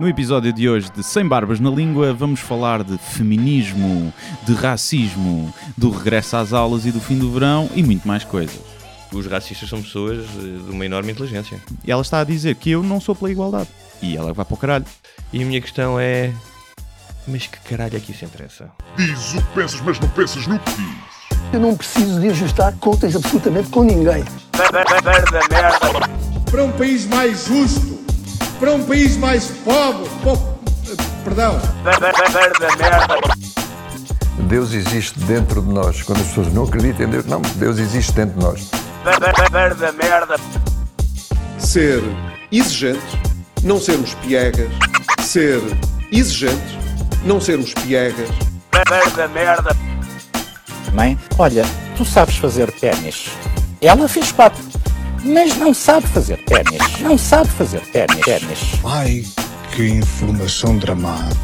No episódio de hoje de Sem Barbas na Língua, vamos falar de feminismo, de racismo, do regresso às aulas e do fim do verão e muito mais coisas. Os racistas são pessoas eh, de uma enorme inteligência. E ela está a dizer que eu não sou pela igualdade. E ela vai para o caralho. E a minha questão é. Mas que caralho é que isso interessa? Diz o que pensas, mas não pensas no que dizes. Eu não preciso de ajustar contas absolutamente com ninguém. para um país mais justo, para um país mais pobre, po- perdão, Deus existe dentro de nós. Quando as pessoas não acreditam em Deus, não, Deus existe dentro de nós. ser exigentes, não sermos piegas, ser exigentes, não sermos piegas, Mãe, olha, tu sabes fazer ténis. Ela fez quatro, mas não sabe fazer ténis. Não sabe fazer ténis. ténis. ai que informação dramática.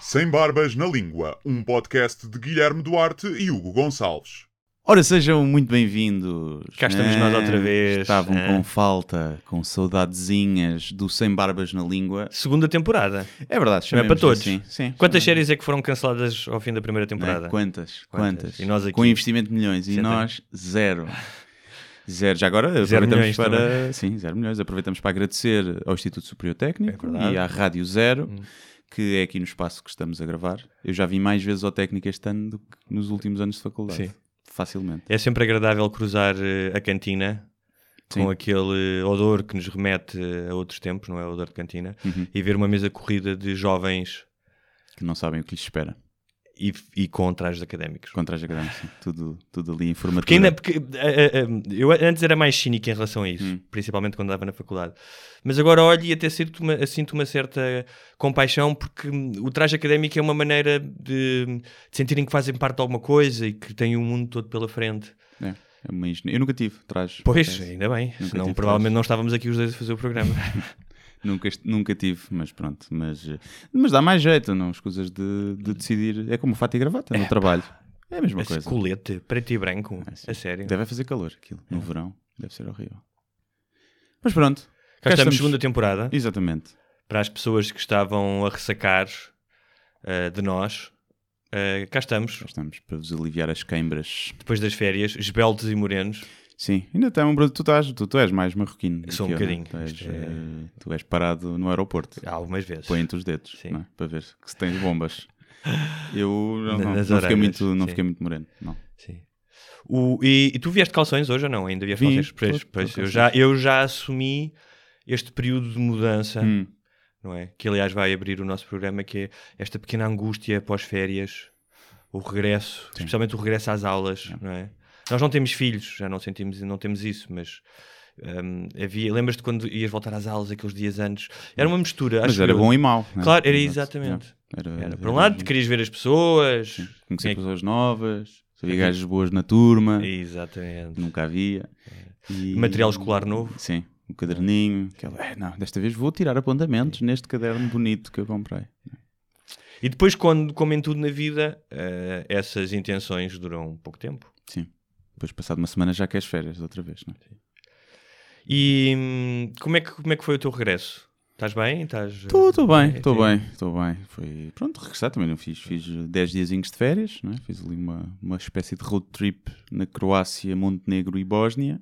Sem Barbas na Língua, um podcast de Guilherme Duarte e Hugo Gonçalves. Ora, sejam muito bem-vindos. Cá estamos nós outra vez. Estavam Ah. com falta, com saudadezinhas do Sem Barbas na Língua. Segunda temporada. É verdade, Não é chamemos para todos. assim. Sim, Quantas chamemos. séries é que foram canceladas ao fim da primeira Não é? temporada? Quantas? Quantas? Quantas? E nós aqui? Com investimento de milhões. E nós, zero. Zero. Já agora Zero aproveitamos milhões para. Sim, zero milhões. Aproveitamos para agradecer ao Instituto Superior Técnico É. Hum. e à Rádio Zero, que é aqui no espaço que estamos a gravar. Eu já vi mais vezes ao técnico este ano do que nos últimos anos de faculdade. Sim. Facilmente. É sempre agradável cruzar eh, a cantina Sim. com aquele odor que nos remete a outros tempos, não é? O odor de cantina. Uhum. E ver uma mesa corrida de jovens Que não sabem o que lhes espera. E, e com trajes académicos. Contra as grandes. Tudo, tudo ali informativo. Porque ainda, porque, eh, eh, eu antes era mais cínico em relação a isso, Hum. principalmente quando andava na faculdade. Mas agora olho e até sinto uma, sinto uma certa compaixão, porque hum, o traje académico é uma maneira de, de sentirem que fazem parte de alguma coisa e que têm o mundo todo pela frente. É, é uma Eu nunca tive trajes. Pois, ainda bem, Nunca senão provavelmente trajes. não estávamos aqui os dois a fazer o programa. Nunca, nunca tive, mas pronto. Mas, mas dá mais jeito, não? As coisas de, de decidir. É como fato e gravata no trabalho. É a mesma Esse coisa. colete, preto e branco, Ah, sim. a sério. Deve fazer calor aquilo. No verão. Deve ser horrível. Mas pronto. Cá estamos, segunda temporada. Exatamente. Para as pessoas que estavam a ressacar eh, de nós, eh, cá estamos. Já estamos para vos aliviar as queimbras. depois das férias, esbeltos e morenos. Sim, ainda tem um Bruno. Tu, estás, tu, tu és mais marroquino. Sou um bocadinho. Tu és, é- eh, tu és parado no aeroporto. Algumas vezes. Põe-te os dedos Sim. é? para ver se tens bombas. Eu não, não, não fiquei, muito, não sim. fiquei muito moreno. Não. Sim. O, e, e tu vieste calções hoje ou não? Ainda vieste Vi, calções? Pois, eu, já, eu já assumi este período de mudança, Hum. não é? Que aliás vai abrir o nosso programa, que é esta pequena angústia pós-férias, o regresso, especialmente o regresso às aulas, não é? Nós não temos filhos, já não sentimos, não temos isso, mas hum, havia, lembras-te quando ias voltar às aulas aqueles dias antes? Era uma mistura, Mas era eu. bom e mau. né? Claro, era exatamente. yeah. Era, Era, por um lado, querias ver as pessoas, conhecer quem é pessoas novas, havia gajos boas na turma, Exatamente. nunca havia. E- Material escolar novo. Sim, um caderninho. Aquela, "É, não, desta vez vou tirar apontamentos neste caderno bonito que eu comprei. E depois, quando, como em tudo na vida, eh, essas intenções duram pouco tempo. Sim. Depois, passado uma semana, já queres férias outra vez, não é? E hum, como, é que, como é que foi o teu regresso? Estás bem? Estou estou bem, É, estou sim. bem, estou bem. Foi, pronto, regressar também não fiz. Fiz 10 diazinhos de férias, não é? Fiz ali uma, uma espécie de road trip na Croácia, Montenegro e Bósnia.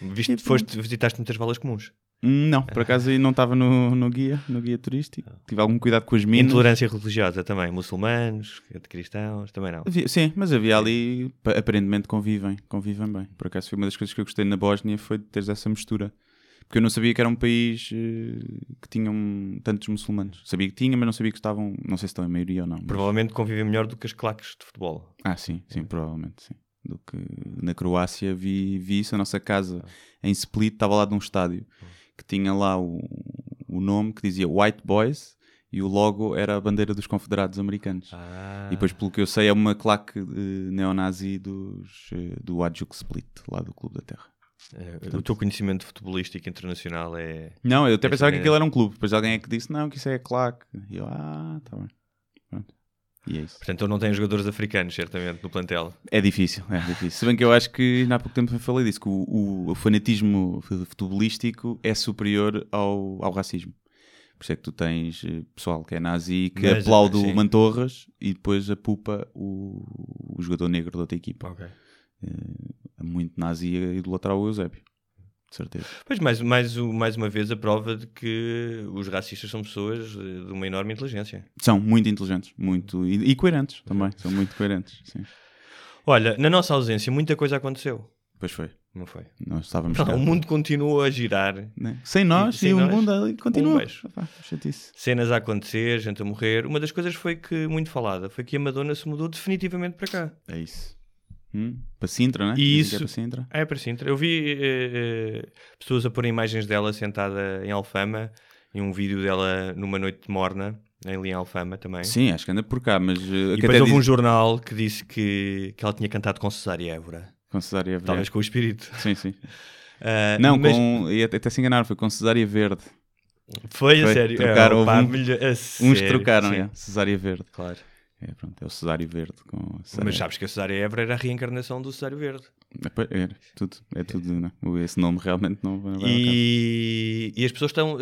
Viste, E foste, visitaste muitas valas comuns. Não, por acaso não estava no, no guia, no guia turístico. Tive algum cuidado com as minas. Intolerância religiosa também. Muçulmanos, cristãos, também não. Havia- sim, mas havia ali, pa- aparentemente convivem, convivem bem. Por acaso foi uma das coisas que eu gostei na Bósnia foi de teres essa mistura. Porque eu não sabia que era um país eh, que tinham tantos muçulmanos. Sabia que tinha, mas não sabia que estavam, não sei se estão em maioria ou não. mas- Provavelmente convivem melhor do que as claques de futebol. Ah, sim, sim, provavelmente, sim. Do que na Croácia vi, vi isso, a nossa casa em Split estava lá de um estádio que tinha lá o, o nome que dizia White Boys e o logo era a bandeira dos confederados americanos. Ah, E depois, pelo que eu sei, é uma claque neonazi dos, eh, do Adjuk Split, lá do Clube da Terra. eh, o teu conhecimento futebolístico internacional é... Não, eu até Essa pensava que é- aquilo era um clube. Depois alguém é que disse, não, que isso é claque. E eu, ah, tá bem. Pronto. E é isso. Portanto, eu não tenho jogadores africanos, certamente, no plantel. É difícil, é difícil. Se bem que eu acho que, ainda há pouco tempo falei disso, que o, o- o fanatismo futebolístico é superior ao, ao racismo. Por isso é que tu tens eh, pessoal que é nazi que Mas, aplaude o sim. Mantorras e depois apupa o, o jogador negro da outra equipa. Ok. É muito nazi a idolatrar o Eusébio. De certeza. Pois, mais, mais, o- mais uma vez, a prova de que os racistas são pessoas eh, de uma enorme inteligência. São muito inteligentes, muito e, e coerentes também. São muito coerentes. Sim. Olha, na nossa ausência, muita coisa aconteceu. Pois foi. Não foi? Nós estávamos Não, o mundo continua a girar. né? sem nós Sem e o nós, mundo ali continua. um beijo. Cenas a acontecer, gente a morrer. Uma das coisas foi que, muito falada, foi que a Madonna se mudou definitivamente para cá. É isso. Hum? Para Sintra, né? E Dizem que isso- É para Sintra. É para Sintra. Eu vi eh, eh, pessoas a pôr imagens dela sentada em Alfama e um vídeo dela numa noite de morna, em Alfama também. Sim, acho que anda por cá, mas uh, E depois houve um diz... jornal que disse que, que ela tinha cantado com Cesária Évora. com Cesária Verde. Talvez com o espírito. Sim, sim. Ah, Não, mas com... e até, se enganaram, foi com Cesária Verde. Foi a foi, sério. trocaram, É, houve um- a Uns sério, trocaram, sim, é, Cesária Verde. Claro. É, pronto, é o Cesário Verde com Cesária Mas sabes que a Cesária Évora era a reencarnação do Cesário Verde. É, é, tudo, é tudo, não. Esse nome realmente não vai não. E, e as pessoas estão.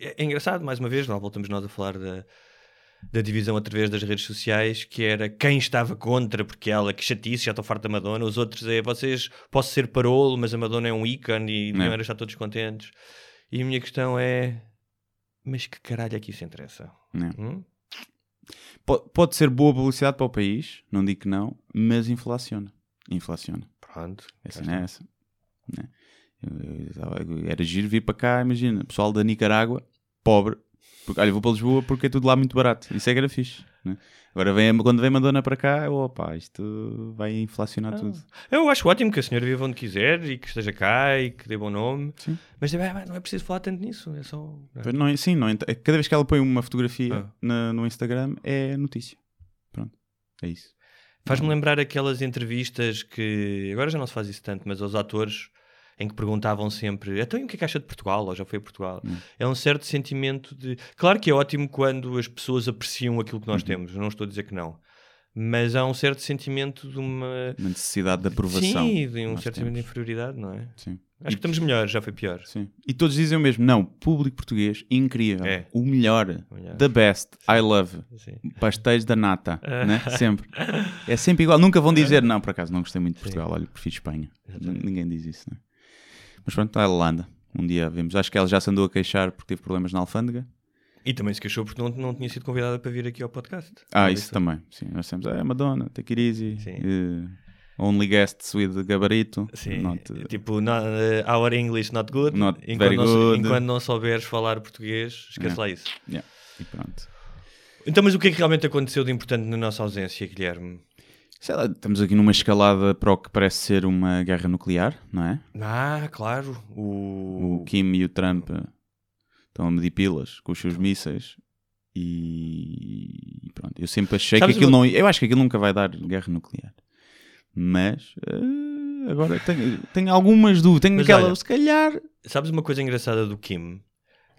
É, é engraçado, mais uma vez, não voltamos nós a falar da, da divisão através das redes sociais, que era quem estava contra, porque ela, que chatice, já estou farto da Madonna. Os outros é vocês, posso ser parolo, mas a Madonna é um ícone e Não. não era estar todos contentes. E a minha questão é. Mas que caralho é que isso interessa? Não. Hum? Po- Pode ser boa publicidade para o país, não digo que não, mas inflaciona. Inflaciona. Pronto. Essa cá não é essa. Né? Era giro vir para cá, imagina, pessoal da Nicarágua, pobre, porque, olha, vou para Lisboa porque é tudo lá muito barato. Isso é que era fixe. Né? Agora vem, quando vem Madonna para cá, opa, isto vai inflacionar Ah. tudo. Eu acho ótimo que a senhora viva onde quiser e que esteja cá e que dê bom nome. Sim. Mas ah, não é preciso falar tanto nisso. É só. Não, é- sim, não, ent- cada vez que ela põe uma fotografia Ah. na- no Instagram é notícia. Pronto, é isso. Faz-me lembrar aquelas entrevistas que agora já não se faz isso tanto, mas aos atores em que perguntavam sempre então e o que é que acha de Portugal? Ou já foi a Portugal? Hum. É um certo sentimento de. Claro que é ótimo quando as pessoas apreciam aquilo que nós Uhum. temos, não estou a dizer que não. Mas há um certo sentimento de uma. Uma necessidade de aprovação. Sim, de um certo sentimento de inferioridade, não é? Sim. Acho que estamos melhores, já foi pior. Sim. E todos dizem o mesmo. Não, público português, incrível. É. O melhor. melhor. The best. I love. Sim. Pastéis da nata. né? Sempre. É sempre igual. Nunca vão dizer, não, por acaso não gostei muito de Portugal. Olha, prefiro Espanha. Ninguém diz isso, né? Mas pronto, ela anda. Um dia vemos. Acho que ela já se andou a queixar porque teve problemas na alfândega. E também se queixou porque não, não tinha sido convidada para vir aqui ao podcast. Ah, Não isso também. Sim, nós temos. É Madonna, take it easy. Sim. eh, only guests with gabarito. Sim, Not, eh, tipo, not, uh, our English not good. Not enquanto, very não, good. enquanto não souberes falar português, esquece Yeah. lá isso. yeah. E pronto. Então, mas o que é que realmente aconteceu de importante na nossa ausência, Guilherme? Sei lá, estamos aqui numa escalada para o que parece ser uma guerra nuclear, não é? Ah, claro. O... O Kim e o Trump estão a medir pilas com os seus mísseis e pronto. Eu sempre achei Sabes que aquilo não. Eu acho que aquilo nunca vai dar guerra nuclear. Mas eh, agora tenho, tenho algumas dúvidas. Tenho Mas aquela, olha- se calhar. Sabes uma coisa engraçada do Kim?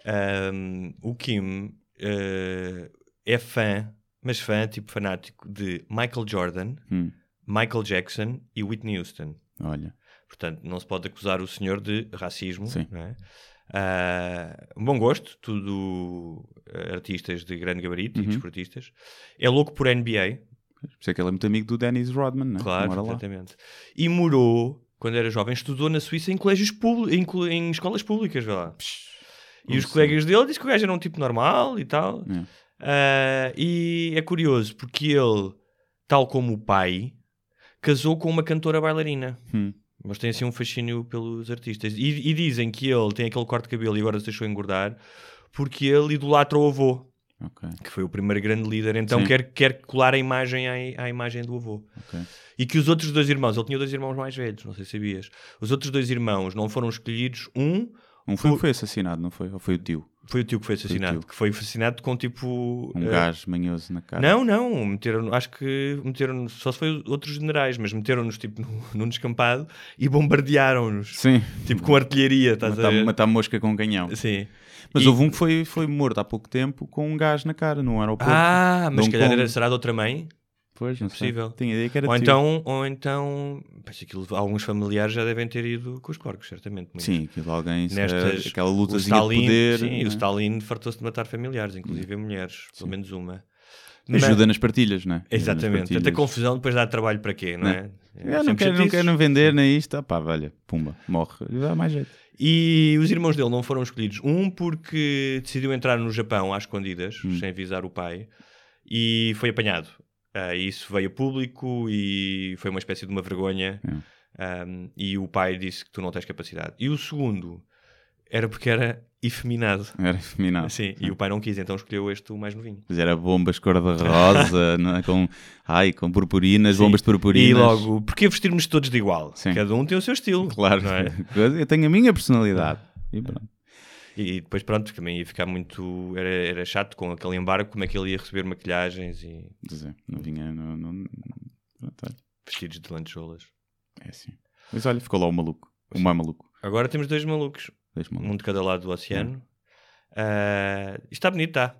Ahm, o Kim eh, é fã, mas fã, tipo fanático, de Michael Jordan, Hum, Michael Jackson e Whitney Houston. olha, Portanto, não se pode acusar o senhor de racismo. Sim. não é? Ah, um bom gosto, tudo eh, artistas de grande gabarito e Uhum. desportistas. É louco por NBA, por isso é que ele é muito amigo do Dennis Rodman, né? claro, Mora lá. exatamente. E morou, quando era jovem, estudou na Suíça em colégios públicos, em, em escolas públicas, vê lá. E os Sim. colegas dele dizem que o gajo era um tipo normal e tal. É. Ah, e é curioso, porque ele, tal como o pai, casou com uma cantora bailarina. Hum. Mas tem assim um fascínio pelos artistas. E, e dizem que ele tem aquele corte de cabelo e agora se deixou engordar porque ele idolatra o avô, Ok, que foi o primeiro grande líder. Então Sim. quer, quer colar a imagem à, à imagem do avô. ok. E que os outros dois irmãos, ele tinha dois irmãos mais velhos, não sei se sabias. Os outros dois irmãos não foram escolhidos. Um Um foi, que foi assassinado, não foi? Ou foi o tio? Foi o tio que foi assassinado, tio. que foi assassinado com tipo. Um eh, gás manhoso na cara. Não, não, meteram, acho que meteram, só se foi outros generais, mas meteram-nos tipo no- num descampado e bombardearam-nos, Sim. tipo com artilharia, estás a Matar, ver? matar mosca com canhão. Sim. Mas E- houve um que foi, foi morto há pouco tempo com um gás na cara no aeroporto. Ah, mas se calhar era, será de outra mãe? Pois, não sei. Possível. Tinha ideia que era Ou tio. então, ou então pois aquilo, alguns familiares já devem ter ido com os porcos, certamente. muitos. Sim, aquilo alguém, Nestas, Nestas, aquela Stalin, de poder. sim, né? o Stalin fartou-se de matar familiares, inclusive mulheres, pelo menos uma. Ajuda nas partilhas, não é? Exatamente. Tanta confusão depois dá trabalho para quê, não é? É Eu não quero, não quero não vender nem isto. Ah, pá, olha, pumba, morre. Dá mais jeito. E os irmãos dele não foram escolhidos. Um porque decidiu entrar no Japão às escondidas, Hum. sem avisar o pai, e foi apanhado. Ah, isso veio a público e foi uma espécie de uma vergonha. É. Um, e o pai disse que tu não tens capacidade. E o segundo era porque era efeminado. Era feminado. Sim, e o pai não quis, então escolheu este, o mais novinho. Mas era bombas cor-de-rosa, não é? com, ai, com purpurinas, Sim. bombas de purpurinas. E logo, porquê vestirmos todos de igual? Sim. Cada um tem o seu estilo. Claro, é? eu tenho a minha personalidade. E pronto. E depois, pronto, também ia ficar muito. Era, era chato com aquele embargo, como é que ele ia receber maquilhagens e Dizer, não vinha. Não, não, olha, vestidos de lantejoulas. é assim. Mas olha, ficou lá o maluco. O mais maluco. Agora temos dois malucos, Deixa-me lá. um de cada lado do oceano. Isto está bonito, está.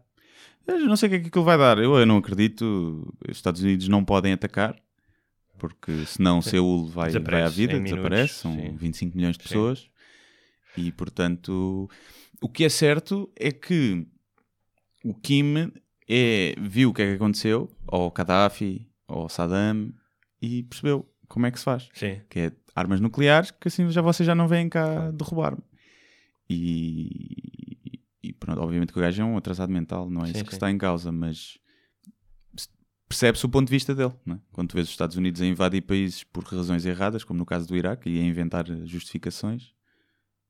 Eu não sei o que é que aquilo vai dar. Eu, eu não acredito. Os Estados Unidos não podem atacar. Porque senão Seul vai, vai à Desaparece vida, em minutos, desaparece. São sim. 25 milhões de Sim. pessoas. E portanto, o que é certo é que o Kim é, viu o que é que aconteceu ao Gaddafi, ao Saddam e percebeu como é que se faz. Sim. Que é armas nucleares, que assim já vocês já não vêm cá derrubar-me. E, e pronto, obviamente que o gajo é um atrasado mental, não é Sim, isso que sim. está em causa, mas se- percebe-se o ponto de vista dele. É? Quando tu vês os Estados Unidos a invadir países por razões erradas, como no caso do Iraque, e a inventar justificações,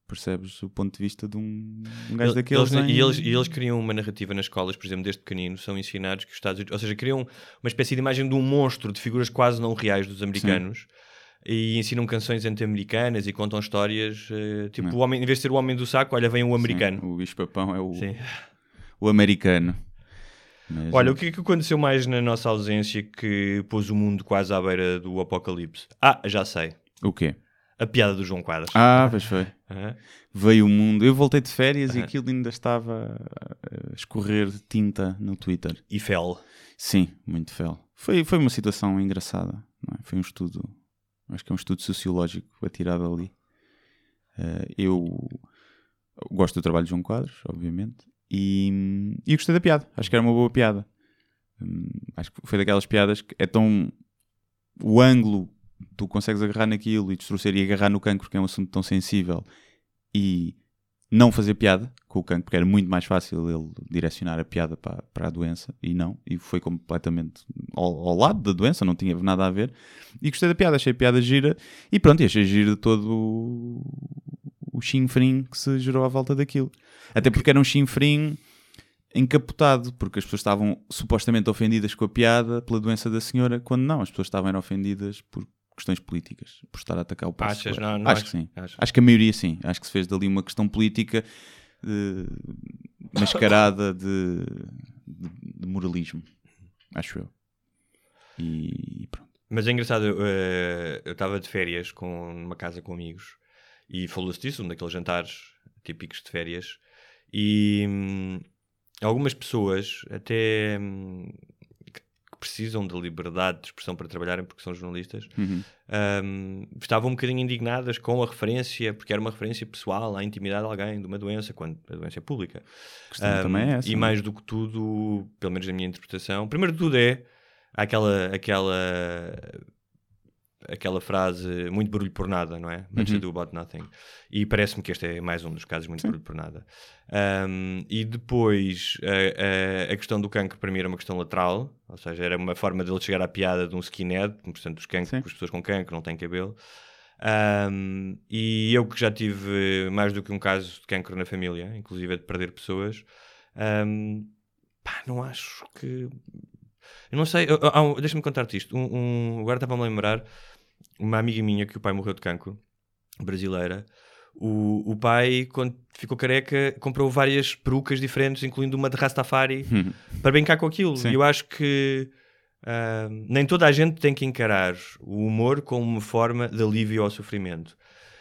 percebes o ponto de vista de um, um gajo Ele- daqueles. eles, em- e, eles, e eles criam uma narrativa nas escolas, por exemplo, desde pequenino, são ensinados que os Estados Unidos, ou seja, criam uma espécie de imagem de um monstro de figuras quase não reais dos americanos e ensinam canções anti-americanas e contam histórias. eh, tipo, Não. o homem, em vez de ser o homem do saco, olha, vem o americano. Sim, o bicho-papão é o, Sim. o americano. Mas, Olha, o que é que aconteceu mais na nossa ausência que pôs o mundo quase à beira do apocalipse? Ah, já sei. o quê? A piada do João Quadros. Ah, pois foi. Aham. veio o mundo. Eu voltei de férias e aquilo ainda estava a escorrer tinta no Twitter. E Fel. Sim, muito fel. Foi, foi uma situação engraçada. é? Foi um estudo, acho que é um estudo sociológico atirado ali. Eh, eu gosto do trabalho de João Quadros, obviamente, e, e gostei da piada. Acho que era uma boa piada. Hum, acho que foi daquelas piadas que é tão. O ângulo, tu consegues agarrar naquilo e distorcer e agarrar no cancro, que é um assunto tão sensível, e não fazer piada com o cancro, porque era muito mais fácil ele direcionar a piada para, para a doença, e não, e foi completamente ao, ao lado da doença, não tinha nada a ver. E gostei da piada, achei a piada gira, e pronto, e achei gira todo o, chinfrim que se gerou à volta daquilo. Até porque era um chinfrim encapotado, porque as pessoas estavam supostamente ofendidas com a piada pela doença da senhora, quando não, as pessoas estavam ofendidas por questões políticas, por estar a atacar o Passo Achas? Não, não acho acho- que sim. acho. Acho que a maioria sim. Acho que se fez dali uma questão política eh, mascarada de, de- de moralismo. Acho eu. E, e pronto. Mas é engraçado, eu, eh, estava de férias com, numa casa com amigos e falou-se disso, um daqueles jantares típicos de férias. E hum, algumas pessoas, até hum, que precisam de liberdade de expressão para trabalharem porque são jornalistas, Uhum. hum, estavam um bocadinho indignadas com a referência, porque era uma referência pessoal à intimidade de alguém, de uma doença, quando a doença é pública. Um, também é essa. E não é? mais do que tudo, pelo menos na minha interpretação, primeiro de tudo é aquela, aquela, aquela frase muito barulho por nada, não é? Much Uhum. ado about nothing. E parece-me que este é mais um dos casos muito barulho por nada. Um, e depois a, a, a questão do cancro para mim era uma questão lateral, ou seja, era uma forma dele chegar à piada de um skinhead, portanto, os cancros, Sim. as pessoas com cancro não têm cabelo. Um, e eu que já tive mais do que um caso de cancro na família, inclusive de perder pessoas, um, pá, não acho que. Eu não sei, deixa-me contar-te isto. Um, um- agora estava-me a lembrar uma amiga minha que o pai morreu de cancro, brasileira. O, o pai, quando ficou careca, comprou várias perucas diferentes, incluindo uma de Rastafari, para brincar com aquilo. E eu acho que ah, nem toda a gente tem que encarar o humor como uma forma de alívio ao sofrimento.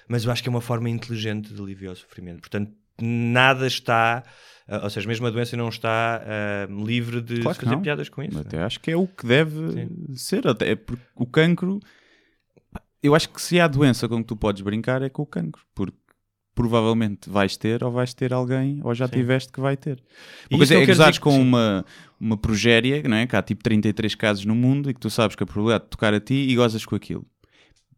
Mas eu acho que é uma forma inteligente de alívio ao sofrimento. Portanto, nada está ou seja, mesmo a doença não está ah, livre de Claro fazer não. piadas com isso. Até acho que é o que deve ser. Até é porque o cancro. Eu acho que se há doença com que tu podes brincar é com o cancro. Porque provavelmente vais ter ou vais ter alguém ou já tiveste que vai ter. Uma coisa é gozares com sim. uma, uma progéria, não é? Que há tipo 33 casos no mundo e que tu sabes que a probabilidade de tocar a ti e gozas com aquilo.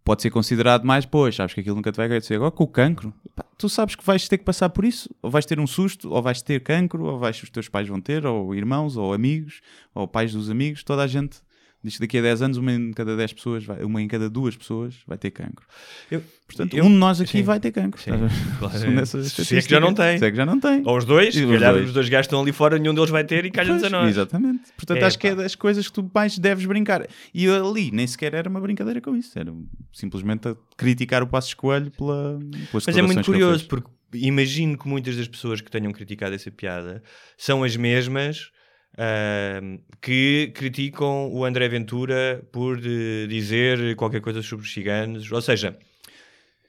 Pode ser considerado mais, pois, sabes que aquilo nunca te vai acontecer. Agora com o cancro, pá, tu sabes que vais ter que passar por isso, ou vais ter um susto, ou vais ter cancro, ou vais, os teus pais vão ter, ou irmãos, ou amigos, ou pais dos amigos, toda a gente diz que daqui a 10 anos uma em cada 10 pessoas, vai- uma em cada duas pessoas vai ter cancro. Eu- Portanto, eu- um de nós aqui sim. vai ter cancro. Sim, claro. Se é que já não tem. Se é que já não tem. Ou os dois, se os calhar dois. os dois gajos estão ali fora, nenhum deles vai ter e calha-nos a nós. Exatamente. Portanto, É, acho que é pá. das coisas que tu mais deves brincar. E eu ali nem sequer era uma brincadeira com isso. Era simplesmente a criticar o Passo Escoelho pela, pelas Mas é muito curioso, porque imagino que muitas das pessoas que tenham criticado essa piada são as mesmas ahm, que criticam o André Ventura por eh, dizer qualquer coisa sobre os ciganos. Ou seja,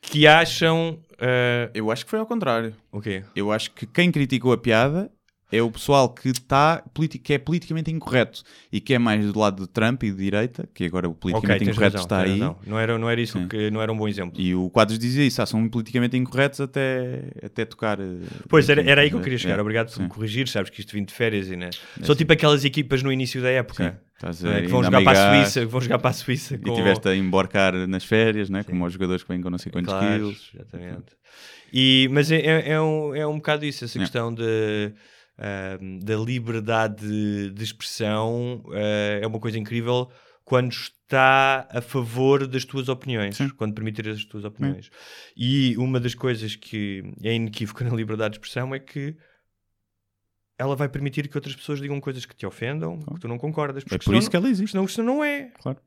que acham. ah, Eu acho que foi ao contrário. o quê? Eu acho que quem criticou a piada é o pessoal que, tá, que é politicamente incorreto e que é mais do lado de Trump e de direita, que agora o politicamente tens incorreto razão, está aí. razão. Não era, não era isso Sim. que não era um bom exemplo. E o Quadros dizia isso, ah, são politicamente incorretos até, até tocar. eh, Pois, era, era aí que eu queria chegar. é, Obrigado por me corrigir. Sabes que isto vim de férias e né? São tipo aquelas equipas no início da época. Sim, estás é? Que vão jogar para a. Suíça, vão jogar para a Suíça E com... tiveste a embarcar nas férias, né? como os jogadores que vêm com não sei quantos Claro, quilos. Exatamente. E, mas é, é, é um, é um bocado isso, essa É. questão de, ahm, da liberdade de, de expressão ah, é uma coisa incrível quando está a favor das tuas opiniões, Sim. quando permitir as tuas opiniões. E uma das coisas que é inequívoca na liberdade de expressão é que ela vai permitir que outras pessoas digam coisas que te ofendam, que tu não concordas. É por senão isso que ela existe. Senão isto não é. Claro.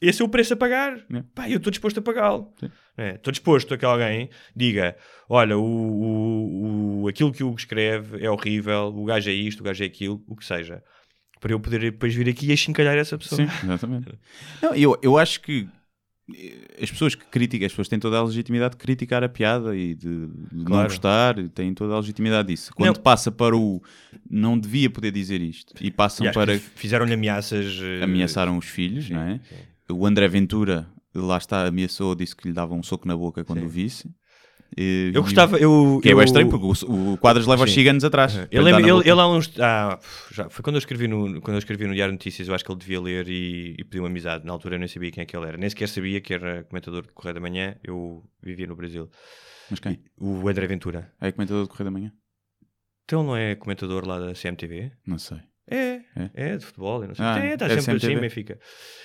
Esse é o preço a pagar. É. Pá, eu estou disposto a pagá-lo. Sim. É, Estou disposto a que alguém diga: olha, o, o, o- aquilo que o escreve é horrível, o gajo é isto, o gajo é aquilo, o que seja. Para eu poder depois vir aqui e achincalhar essa pessoa. Sim, exatamente. Não, eu, eu acho que eh, as pessoas que criticam, as pessoas têm toda a legitimidade de criticar a piada e de, de não Claro. gostar, têm toda a legitimidade disso. Quando Não. passa para o não devia poder dizer isto e passam E para fizeram-lhe ameaças. eh, ameaçaram os filhos, sim, não é? sim. O André Ventura, lá está, ameaçou, disse que lhe dava um soco na boca quando Sim. o visse. E- Eu gostava. Eu, Que é eu, bem estranho, porque o, o Quadros leva os ciganos atrás. Eu lembro, ele, ele há uns. Ah, já, foi quando eu, escrevi no, quando eu escrevi no Diário de Notícias, eu acho que ele devia ler e, e pediu amizade. Na altura eu nem sabia quem é que ele era, nem sequer sabia que era comentador de Correio da Manhã. Eu vivia no Brasil. Mas quem? O André Ventura. É comentador do Correio da Manhã? Então ele não é comentador lá da CMTV? Não sei. É, É? é, de futebol, não sei. Ah, é, está é sempre CMTV. assim, Benfica.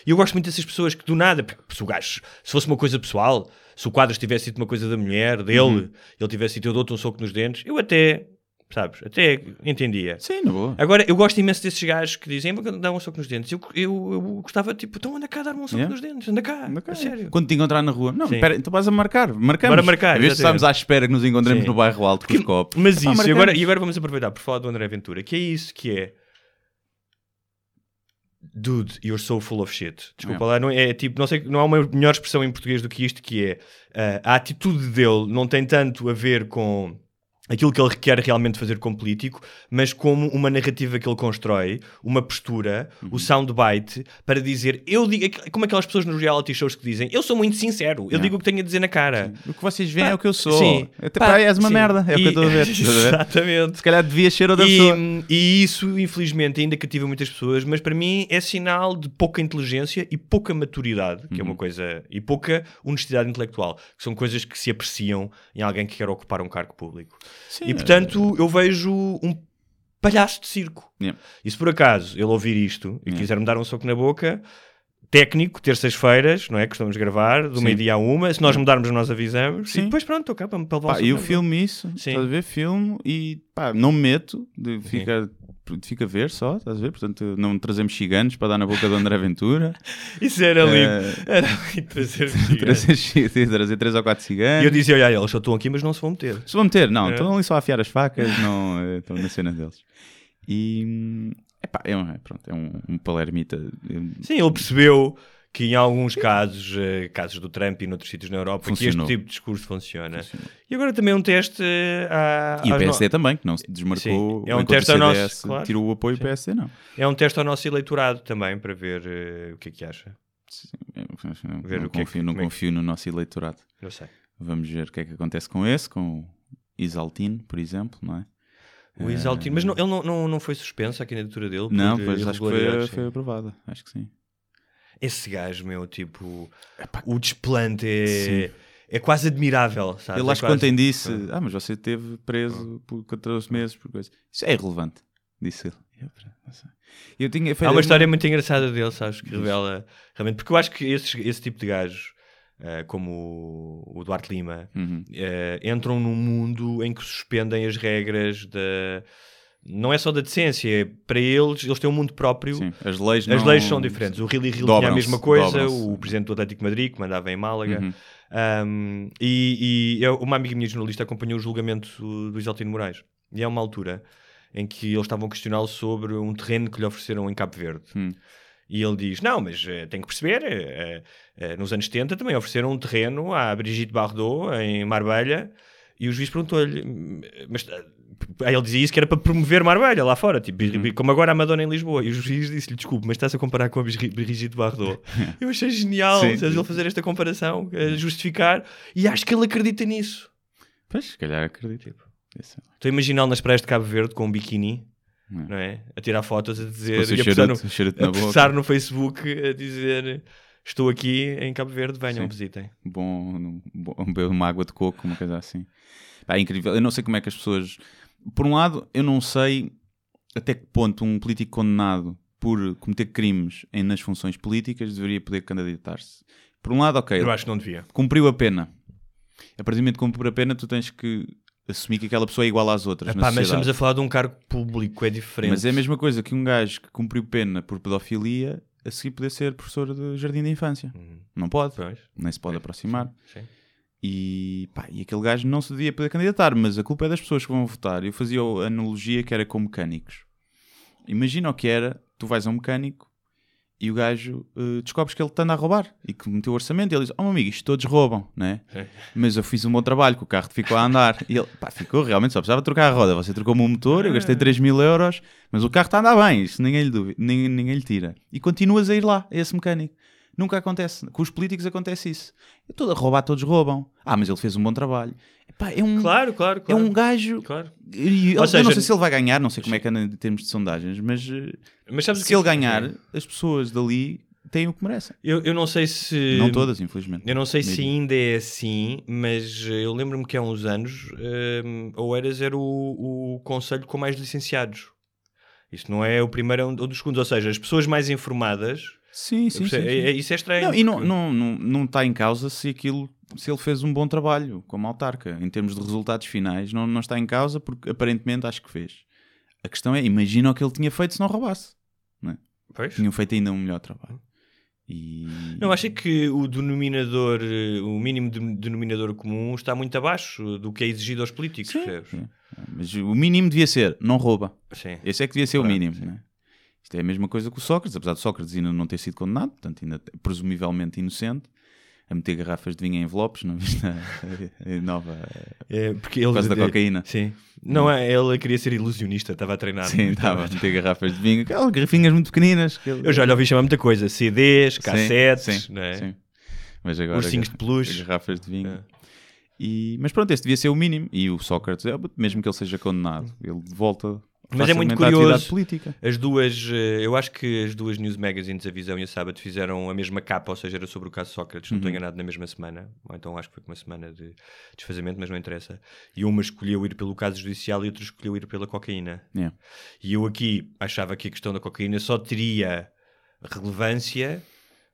E eu gosto muito dessas pessoas que do nada, porque se o gajo, se fosse uma coisa pessoal, se o Quadros tivesse dito uma coisa da mulher, dele, Uhum. ele tivesse eu dou-te um soco nos dentes, eu até, sabes, até entendia. Sim, na boa. Agora, eu gosto imenso desses gajos que dizem, vou dar um soco nos dentes. Eu, eu, eu gostava, tipo, então anda cá dar-me um soco Yeah. nos dentes, anda cá, Anda cá. a sério. Quando te encontrar na rua. Não, espera, então vais a marcar. Marcamos. Bora marcar, Em vez de exatamente. estarmos à espera que nos encontremos Sim. no bairro alto com os copos. Mas isso, e agora, e agora vamos aproveitar por falar do André Ventura, que é isso que é. Dude, you're so full of shit. Desculpa É. lá, não é, tipo, não sei, não há uma melhor expressão em português do que isto que é ah, a atitude dele não tem tanto a ver com aquilo que ele quer realmente fazer como político, mas como uma narrativa que ele constrói, uma postura, Uhum. o soundbite, para dizer, eu digo, como aquelas pessoas nos reality shows que dizem, eu sou muito sincero, eu Yeah. digo o que tenho a dizer na cara. O que vocês veem Pá, é o que eu sou. sim. Até Pá, pá, és uma sim. merda. É o que eu E- estou a ver. Exatamente. Se calhar devias ser outra E, pessoa. e isso, infelizmente, ainda cativa muitas pessoas, mas para mim é sinal de pouca inteligência e pouca maturidade, que é Uhum. uma coisa, e pouca honestidade intelectual, que são coisas que se apreciam em alguém que quer ocupar um cargo público. Sim, E portanto, eu vejo um palhaço de circo. Yeah. E se por acaso ele ouvir isto e Yeah. quiser me dar um soco na boca, técnico, terças-feiras, não é? Que estamos a gravar, do meio-dia a uma, se nós mudarmos, nós avisamos, Sim. e depois pronto, estou cá para, para levar Pá, soco eu filmo isso, Sim. estás a ver? Filmo e pá, não me meto, de, fica, fica a ver só, estás a ver? Portanto, não trazemos ciganos para dar na boca do André Ventura. Isso era lindo. Eh, Era lindo trazer trazer, trazer três ou quatro E ciganos. eu dizia, olha, eles só estão aqui, mas não se vão meter. Se vão meter, não, É. estão ali só a afiar as facas, não eh, estão na cena deles. E epá, é, um, é, pronto, é um, um palermita. Eu- Sim, ele percebeu que em alguns casos, eh, casos do Trump e noutros sítios na Europa, que este Funcionou. tipo de discurso funciona. E agora também é um teste eh, à, E o aos no- PSD também, que não se desmarcou. Sim, é um teste o ao nosso- CDS claro. Tirou o apoio, Sim. o PSD não. É um teste ao nosso eleitorado também, para ver eh, o que é que acha. Eu Ver não o que é que- confio, não é que- confio no nosso eleitorado. Não sei. Vamos ver o que é que acontece com esse, com o Isaltino, por exemplo, não é? O Isaltino, mas não, ele não, não, não foi suspenso a candidatura dele? Não, eh, pois acho que foi, sim. foi aprovada. Acho que sim. Esse gajo, meu, tipo, o desplante é, Sim. é quase admirável, sabe? Ele é acho que quase... ontem disse: Ah, mas você esteve preso por 14 meses por coisa. Isso é irrelevante, disse ele. Eu, sei. Eu tinha, Há uma história muito engraçada dele, sabes? Que revela realmente. Porque eu acho que esses- esse tipo de gajos, eh, como o, o Duarte Lima, Uhum. eh, entram num mundo em que suspendem as regras da. Não é só da decência, é para eles, eles têm um mundo próprio. Sim, as leis, As não- leis são diferentes. O e Rio tinha a mesma coisa, o presidente do Atlético de Madrid, que mandava em Málaga. Uhum. Um, e, e eu- uma amiga minha jornalista acompanhou o julgamento do, Isaltino Moraes. E é uma altura em que eles estavam a questioná-lo sobre um terreno que lhe ofereceram em Cabo Verde. Hum. E ele diz: Não, mas eh, tem que perceber, eh, eh, nos anos 70 também ofereceram um terreno à Brigitte Bardot em Marbella. E o juiz perguntou-lhe: Mas eh, aí ele dizia isso que era para promover Marbella lá fora, tipo, Uhum. como agora a Madonna em Lisboa. E o juiz disse-lhe: Desculpe, mas estás a comparar com a Bri- Brigitte Bardot. Eu achei genial sabes, ele fazer esta comparação, eh, justificar, e acho que ele acredita nisso. Pois, se calhar acredito. Isso. Estou a imaginá-lo nas praias de Cabo Verde com um biquíni, Não. não é? A tirar fotos, a dizer, e a postar no, a postar no Facebook, a dizer: Estou aqui em Cabo Verde, venham, Sim. visitem. bom, bom uma água de coco, uma coisa assim. Pá, é incrível. Eu não sei como é que as pessoas. Por um lado, eu não sei até que ponto um político condenado por cometer crimes em, nas funções políticas deveria poder candidatar-se. Por um lado, ok, Eu acho que não devia. cumpriu a pena. A partir do momento que cumpriu a pena, tu tens que assumir que aquela pessoa é igual às outras. Epá, mas sociedade. estamos a falar de um cargo público, é diferente. Mas é a mesma coisa que um gajo que cumpriu pena por pedofilia a seguir poder ser professor de jardim de infância. Uhum. Não pode. Pois, Nem se pode aproximar. sim. E, pá, e aquele gajo não se devia poder candidatar, mas a culpa é das pessoas que vão votar. Eu fazia a analogia que era com mecânicos. Imagina o que era, tu vais a um mecânico e o gajo descobres que ele anda a roubar e que meteu o orçamento e ele diz, oh meu amigo, isto todos roubam, né? Sim. Mas eu fiz um bom trabalho, que o carro ficou a andar. E ele, pá, ficou realmente, só precisava trocar a roda. Você trocou-me o motor, eu gastei 3 mil euros, mas o carro está a andar bem, isso ninguém lhe, duvi- ninguém, ninguém lhe tira. E continuas a ir lá, a esse mecânico. Nunca acontece. Com os políticos acontece isso. É tudo a roubar, todos roubam. Ah, mas ele fez um bom trabalho. Epá, é um, Claro, claro, é claro. um gajo. Claro. E eu, Ou seja, não sei se ele vai ganhar, não sei como é que anda em termos de sondagens, mas eh, Mas se é ele ganhar, as pessoas dali têm o que merecem. Eu, eu não sei se. Não todas, infelizmente. Eu não sei se Mesmo. ainda é assim, mas eh, eu lembro-me que há uns anos hum, a Oeiras era o, o conselho com mais licenciados. Isso não é o primeiro é um dos segundos. Ou seja, as pessoas mais informadas. Sim, sim, sim. percebe- sim. é- é- isso é estranho. Não, e não, porque- não, não, não está em causa se aquilo se ele fez um bom trabalho como autarca. Em termos de resultados finais, não, não está em causa porque aparentemente acho que fez. A questão é, imagina o que ele tinha feito se não roubasse. Pois. Tinham feito ainda um melhor trabalho. E... Não, acho que o denominador, o mínimo de- denominador comum está muito abaixo do que é exigido aos políticos, Sim, sim. Mas o mínimo devia ser, não rouba. Sim. Esse é que devia ser o Claro, mínimo. Sim. Isto é a mesma coisa que o Sócrates, apesar de Sócrates ainda não ter sido condenado, portanto, ainda é presumivelmente inocente, a meter garrafas de vinho em envelopes, não viste a, a nova. É, porque ele, Por causa da cocaína. Sim. Não, é, ele queria ser ilusionista, estava a treinar. Sim, estava a meter garrafas de vinho, aquelas garrafinhas muito pequeninas. que ele- Eu já lhe ouvi chamar muita coisa: CDs, Sim, cassetes, sim, não é? sim. Mas agora ursinhos de peluche. garrafas de vinho. É. E, mas pronto, esse devia ser o mínimo. E o Sócrates, é, mesmo que ele seja condenado, ele volta Mas é muito curioso. política. As duas, eh, eu acho que as duas news magazines, a Visão e a Sábado, fizeram a mesma capa, ou seja, era sobre o caso Sócrates, não estou Uhum. enganado, na mesma semana, ou então acho que foi uma semana de desfazamento, mas não interessa. E uma escolheu ir pelo caso judicial e outra escolheu ir pela cocaína. Yeah. E eu aqui achava que a questão da cocaína só teria relevância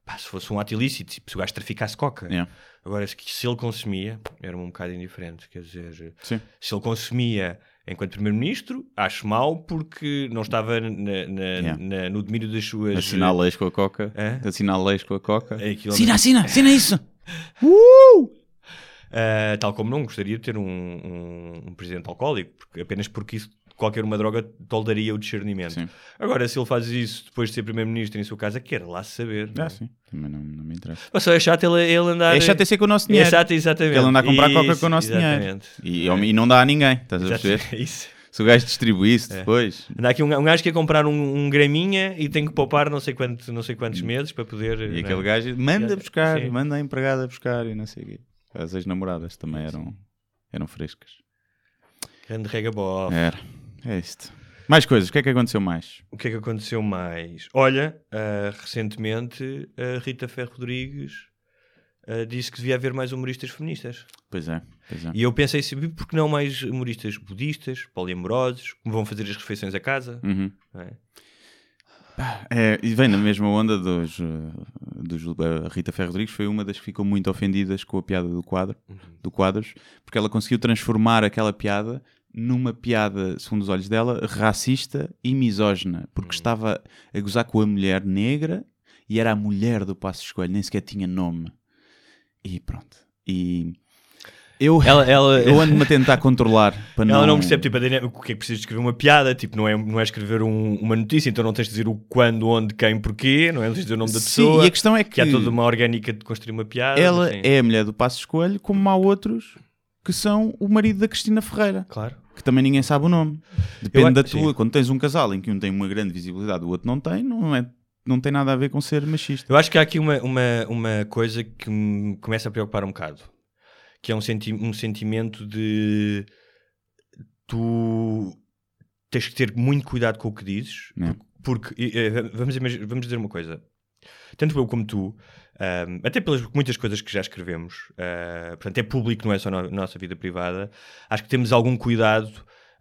pá, se fosse um ato ilícito, tipo, se o gajo traficasse coca. Yeah. Agora, se, se ele consumia, era um bocado indiferente. Quer dizer, Sim. se ele consumia enquanto Primeiro-Ministro, acho mal porque não estava na- na- Yeah. na- no domínio das suas. Assinar leis com a coca. Hã? Assinar leis com a coca. eh, aquilo- Assina, assina, assina isso! Ah, tal como não gostaria de ter um, um- um presidente alcoólico, porque, apenas porque isso qualquer uma droga toleraria o discernimento. Sim. Agora, se ele faz isso depois de ser primeiro-ministro em sua casa, quer lá saber. não é? Ah, sim. Também não, não me interessa. Mas só é chato ele, ele andar. É chato é ser com o nosso dinheiro. É chato, exatamente. Ele anda a comprar coca com o nosso dinheiro. exatamente. E, e não dá a ninguém, estás a perceber? Exatamente. Isso. Se o gajo distribui isso depois. Anda aqui um, um gajo que quer comprar um, um graminha e tem que poupar não sei, quanto, não sei quantos meses para poder. E não é? aquele gajo manda buscar, Sim. manda a empregada buscar e não sei o quê. As ex-namoradas também eram, eram frescas. Grande regabof. Era. É isto. Mais coisas, o que é que aconteceu mais? O que é que aconteceu mais? Olha, ah, recentemente a Rita Ferro Rodrigues ah, disse que devia haver mais humoristas feministas. Pois é, pois é. E eu pensei assim, por que não mais humoristas budistas, poliamorosos, que vão fazer as refeições a casa? Uhum. é? É, e vem na mesma onda dos, eh, dos. A Rita Ferro Rodrigues foi uma das que ficou muito ofendidas com a piada do quadro, do quadros, porque ela conseguiu transformar aquela piada numa piada, segundo os olhos dela, racista e misógina, porque estava a gozar com a mulher negra e era a mulher do Passo Escolho, nem sequer tinha nome. E pronto. E eu, Ela, ela, eu ando-me a tentar controlar para não. ela não percebe tipo, a dinâmica- o que é que precisa de escrever uma piada, tipo, não é, não é escrever um- uma notícia, então não tens de dizer o quando, onde, quem, porquê, não é? Não tens de dizer o nome da Sim, pessoa. e a questão é que, que há toda uma orgânica de construir uma piada. ela mas sim. é a mulher do Passo Escolho, como há outros que são o marido da Cristina Ferreira, Claro. que também ninguém sabe o nome. Depende Eu- da sim. tua. Quando tens um casal em que um tem uma grande visibilidade, o outro não tem, não, é, não tem nada a ver com ser machista. Eu acho que há aqui uma, uma, uma coisa que me começa a preocupar um bocado, que é um, senti um sentimento de tu tens que ter muito cuidado com o que dizes, É. porque eh, vamos, vamos dizer uma coisa, tanto eu como tu, ahm, até pelas muitas coisas que já escrevemos, ah, portanto é público, não é só na nossa vida privada, acho que temos algum cuidado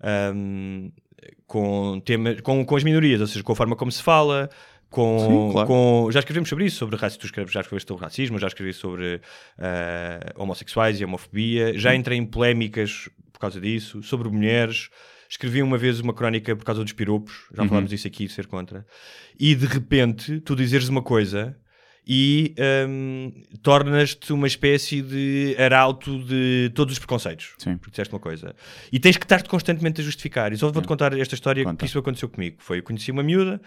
ahm, com, temas, com, com as minorias, ou seja, com a forma como se fala, com, Sim, claro. com- já escrevemos sobre isso, sobre racismo, tu escreves, já escreveste sobre racismo, já escrevi sobre ah, homossexuais e homofobia, já entrei em polémicas por causa disso, sobre mulheres, escrevi uma vez uma crónica por causa dos piropos, já falámos disso aqui, de ser contra, e de repente tu dizeres uma coisa e hum, tornas-te uma espécie de arauto de todos os preconceitos. Sim. Porque disseste uma coisa. E tens que estar-te constantemente a justificar. E só vou-te contar esta história Conta. que isso aconteceu comigo. Foi, eu conheci uma miúda,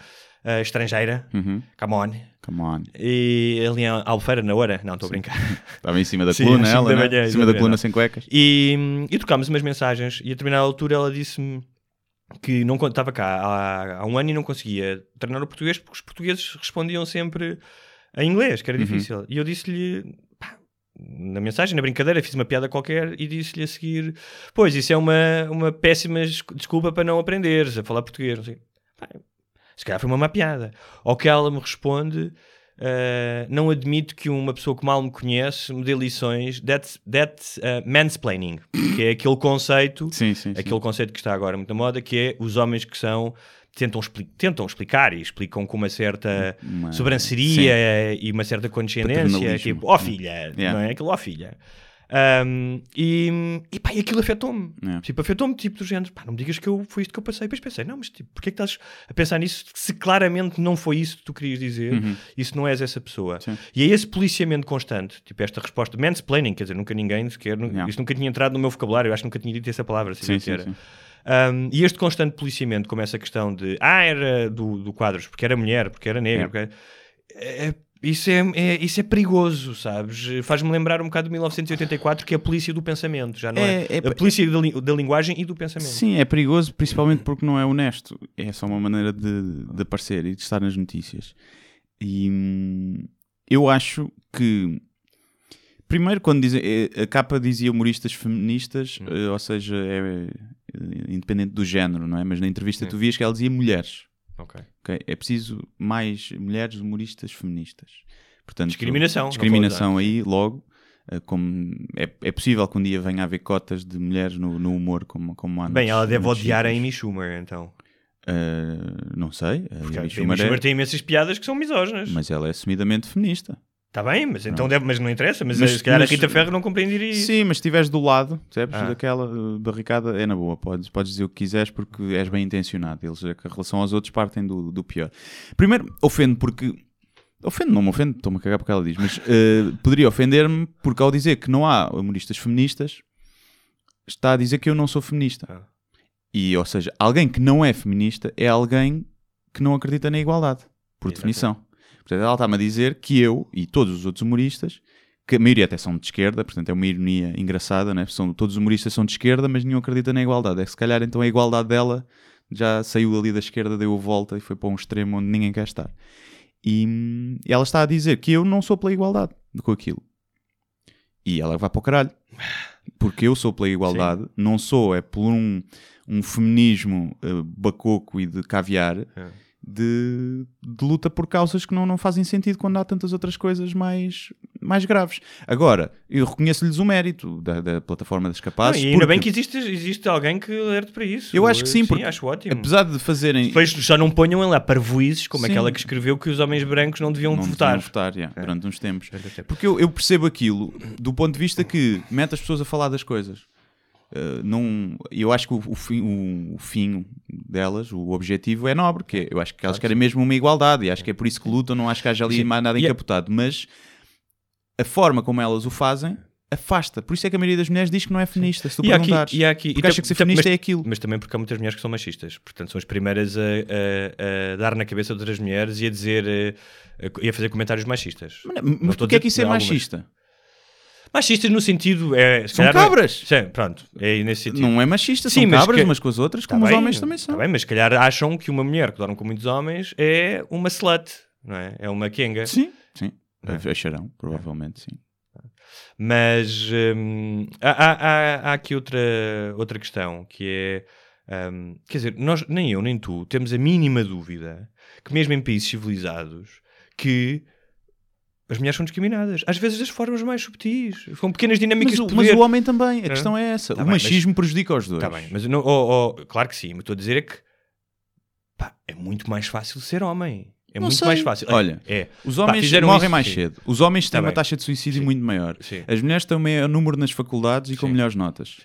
ah, estrangeira, Uhum. come on, Come on. e ali em Albufeira, na hora, não, estou a brincar. Estava em cima da coluna, ela, da né? manhã, em cima da coluna sem cuecas. E, e tocámos umas mensagens e a determinada altura ela disse-me que não estava cá há, há um ano e não conseguia treinar o português porque os portugueses respondiam sempre em inglês, que era Uhum. difícil. E eu disse-lhe, na mensagem, na brincadeira, fiz uma piada qualquer e disse-lhe a seguir: Pois, isso é uma, uma péssima es- desculpa para não aprenderes a falar português. Não sei. Pá, se calhar foi uma má piada. Ou que ela me responde. "Ah, não admito que uma pessoa que mal me conhece me dê lições. That's, that's ah, mansplaining, que é aquele conceito Sim, sim, sim. aquele conceito que está agora muito na moda, que é os homens que são tentam, expli- tentam explicar e explicam com uma certa Uma- sobranceria e uma certa condescendência, tipo, ó filha, Yeah. não é? Aquilo, ó filha. Ahm, e, e pá, e aquilo afetou-me. Yeah. Tipo, afetou-me, tipo, do género, pá, não me digas que eu, foi isto que eu passei. Depois pensei, não, mas tipo, porquê que estás a pensar nisso se claramente não foi isso que tu querias dizer e se não és essa pessoa? Sim. E é esse policiamento constante, tipo, esta resposta, mansplaining, quer dizer, nunca ninguém sequer, Yeah. isto nunca tinha entrado no meu vocabulário, eu acho que nunca tinha dito essa palavra, assim, Sim, sim, sim. Um, e este constante policiamento, como essa questão de ah, era do, do quadros, porque era mulher, porque era negra, porque era- é- isso, é, é- isso é perigoso, sabes? Faz-me lembrar um bocado de 1984, que é a polícia do pensamento, já não é? É- é- a polícia da, li- da linguagem e do pensamento. Sim, é perigoso, principalmente porque não é honesto. É só uma maneira de, de aparecer e de estar nas notícias. E hum, eu acho que. Primeiro, quando dizem. eh, A capa dizia humoristas feministas, Hum. eh, ou seja, é independente do género, não é? Mas na entrevista tu vias que ela dizia mulheres. Ok. ok? É preciso mais mulheres humoristas feministas. Portanto, Discriminação, Discriminação aí, logo. eh, Como é, é possível que um dia venha a haver cotas de mulheres no, no humor, como, como há Bem, nos- ela deve odiar a sítios. Amy Schumer, então. Uh, não sei, a Porque a Amy Schumer, é- tem imensas piadas que são misóginas. mas ela é assumidamente feminista. Está bem, mas então deve, mas não interessa. Mas, Mas- se calhar mas- a Rita Ferro não compreenderia isso. Sim, mas se estiveres do lado, percebes? Ah. Daquela uh, barricada, é na boa. Podes, podes dizer o que quiseres porque és bem intencionado. Eles, em relação aos outros, partem do, do pior. Primeiro, ofendo porque. Ofende, não me ofende, estou-me a cagar porque ela diz, mas uh, poderia ofender-me porque ao dizer que não há humoristas feministas, está a dizer que eu não sou feminista. Ah. E, ou seja, alguém que não é feminista é alguém que não acredita na igualdade, por Exatamente. definição. Portanto, ela está-me a dizer que eu e todos os outros humoristas, que a maioria até são de esquerda, portanto é uma ironia engraçada, né? são, todos os humoristas são de esquerda, mas nenhum acredita na igualdade. É que se calhar então a igualdade dela já saiu ali da esquerda, deu a volta e foi para um extremo onde ninguém quer estar. E, hum, e ela está a dizer que eu não sou pela igualdade com aquilo. E ela vai para o caralho. Porque eu sou pela igualdade, não sou, é por um, um feminismo eh, bacoco e de caviar É. de, de luta por causas que não, não fazem sentido quando há tantas outras coisas mais, mais graves. Agora, eu reconheço-lhes o mérito da, da plataforma das Não, capazes. e ainda porque, bem que existe, existe alguém que alerte para isso. Eu acho que sim, porque acho ótimo. apesar de fazerem. Depois só não ponham lá parvoízes, como Sim. aquela que escreveu que os homens brancos não deviam não votar. deviam votar yeah, durante uns tempos. Durante uns tempos. Porque eu, eu percebo aquilo do ponto de vista que mete as pessoas a falar das coisas. Uh, não, eu acho que o, o fim, o, o fim delas, o objetivo é nobre, que é- eu acho que elas querem mesmo uma igualdade e acho que é por isso que lutam, não acho que haja ali Sim. mais nada E é- encapotado, mas a forma como elas o fazem afasta. Por isso é que a maioria das mulheres diz que não é feminista. Se tu E aqui- e aqui- e porque tam- acha que ser feminista mas- é aquilo. Mas também porque há muitas mulheres que são machistas. Portanto, são as primeiras a, a- a dar na cabeça de outras mulheres e a dizer eh, a- e a fazer comentários machistas. Mas, mas a porquê é que isso é algumas. Machista? Machistas no sentido. É, São calhar é- cabras. Sim, pronto. É nesse sentido. Não é machista, Sim, são mas cabras que- umas com as outras, Tá como os bem, homens também são. tá bem, mas se calhar acham que uma mulher que dorme com muitos homens é uma slut, não é? É uma kenga. Sim, sim. É. Acharão, provavelmente, sim. Mas hum, há, há- há- há aqui outra, outra questão que é. hum, quer dizer, nós, nem eu nem tu temos a mínima dúvida que, mesmo em países civilizados, que as mulheres são discriminadas. Às vezes das formas mais subtis, com pequenas dinâmicas Mas o, de mas poder. o homem também, a questão é essa. Tá o bem, mas- machismo prejudica os dois. Está bem, mas não, oh, oh, claro que sim, mas estou a dizer é que pá, é muito mais fácil ser homem. É Não muito sei. mais fácil. Olha, é. Os Pá, homens fizeram morrem isso, mais sim. cedo. Os homens têm Tá uma bem. taxa de suicídio Sim. muito maior. Sim. As mulheres têm maior número nas faculdades e com melhores notas.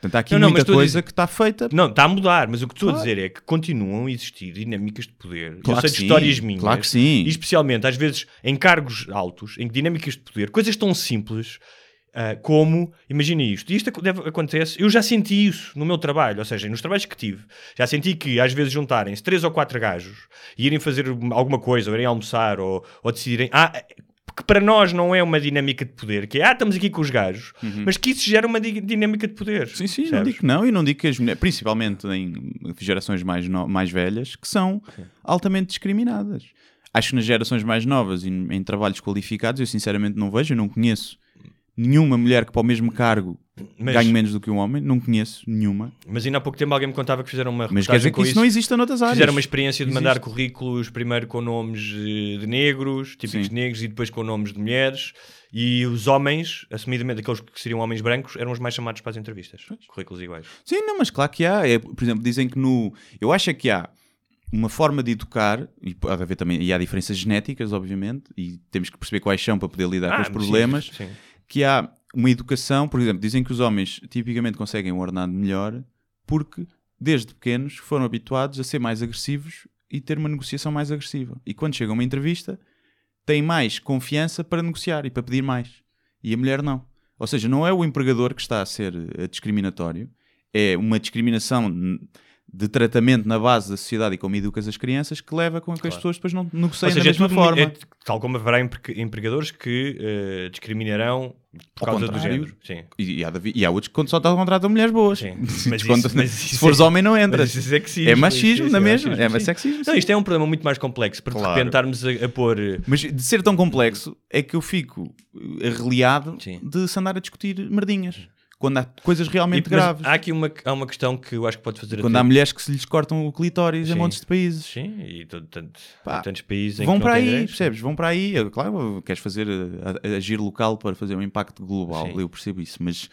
Portanto, há aqui Não, não, muita coisa que está feita. Não, está a mudar, mas o que estou Claro. a dizer é que continuam a existir dinâmicas de poder. Claro eu sei de sim, histórias minhas. claro que sim. E especialmente, às vezes, em cargos altos, em dinâmicas de poder, coisas tão simples ah, como, imagina isto, e isto deve, acontece, eu já senti isso no meu trabalho, ou seja, nos trabalhos que tive, já senti que às vezes juntarem-se três ou quatro gajos e irem fazer alguma coisa, ou irem almoçar, ou, ou decidirem, ah, que para nós não é uma dinâmica de poder, que é, ah, estamos aqui com os gajos, mas que isso gera uma di- dinâmica de poder. Uhum. Sim, sim, não percebes? digo que não, e não digo que as mulheres, principalmente em gerações mais, no- mais velhas, que são altamente discriminadas. Acho que nas gerações mais novas e em trabalhos qualificados, eu sinceramente não vejo, eu não conheço nenhuma mulher que para o mesmo cargo Mas- ganhe menos do que um homem, não conheço nenhuma. Mas ainda há pouco tempo alguém me contava que fizeram uma Mas quer dizer que com isso, não existe noutras áreas. Fizeram uma experiência de mandar Existe. currículos primeiro com nomes eh, de negros, típicos de negros, e depois com nomes de mulheres. E os homens, assumidamente aqueles que seriam homens brancos, eram os mais chamados para as entrevistas. Currículos iguais. Sim, não, mas claro que há. É, por exemplo, dizem que no. Eu acho é que há uma forma de educar, e pode haver também, e há diferenças genéticas, obviamente, e temos que perceber quais são para poder lidar com os Ah, problemas. Sim, sim. Que há uma educação, por exemplo, dizem que os homens tipicamente conseguem um ordenado melhor porque desde pequenos foram habituados a ser mais agressivos e ter uma negociação mais agressiva. E quando chegam a uma entrevista, têm mais confiança para negociar e para pedir mais. E a mulher não. Ou seja, não é o empregador que está a ser eh, discriminatório, é uma discriminação de tratamento na base da sociedade e como educas as crianças que leva com que as Claro. pessoas depois não negociem seja, da é mesma muito- forma. é tal como haverá empre- empregadores que eh, discriminarão por Ao causa do género. Sim. E, e há, e há outros que só contratam mulheres boas. Sim. Mas isso- mas se fores é- homem, não entras. Isso é sexismo. É machismo Isso na é mesma. machismo, É sim. sexismo. Não, isto é um problema muito mais complexo, porque Claro. de repente estarmos a, a pôr. eh, Mas de ser tão complexo é que eu fico eh, arreliado Sim. de se andar a discutir merdinhas. Quando há coisas realmente E- graves. Há aqui uma, há uma questão que eu acho que pode fazer Quando há mulheres que se lhes cortam o clitóris em Sim. montes de países. Sim, e todo, tanto, Pá, em tantos países em Vão para aí, percebes? Vão para aí. Eh, Claro, queres fazer agir local para fazer um impacto global. Sim. Eu percebo isso. Mas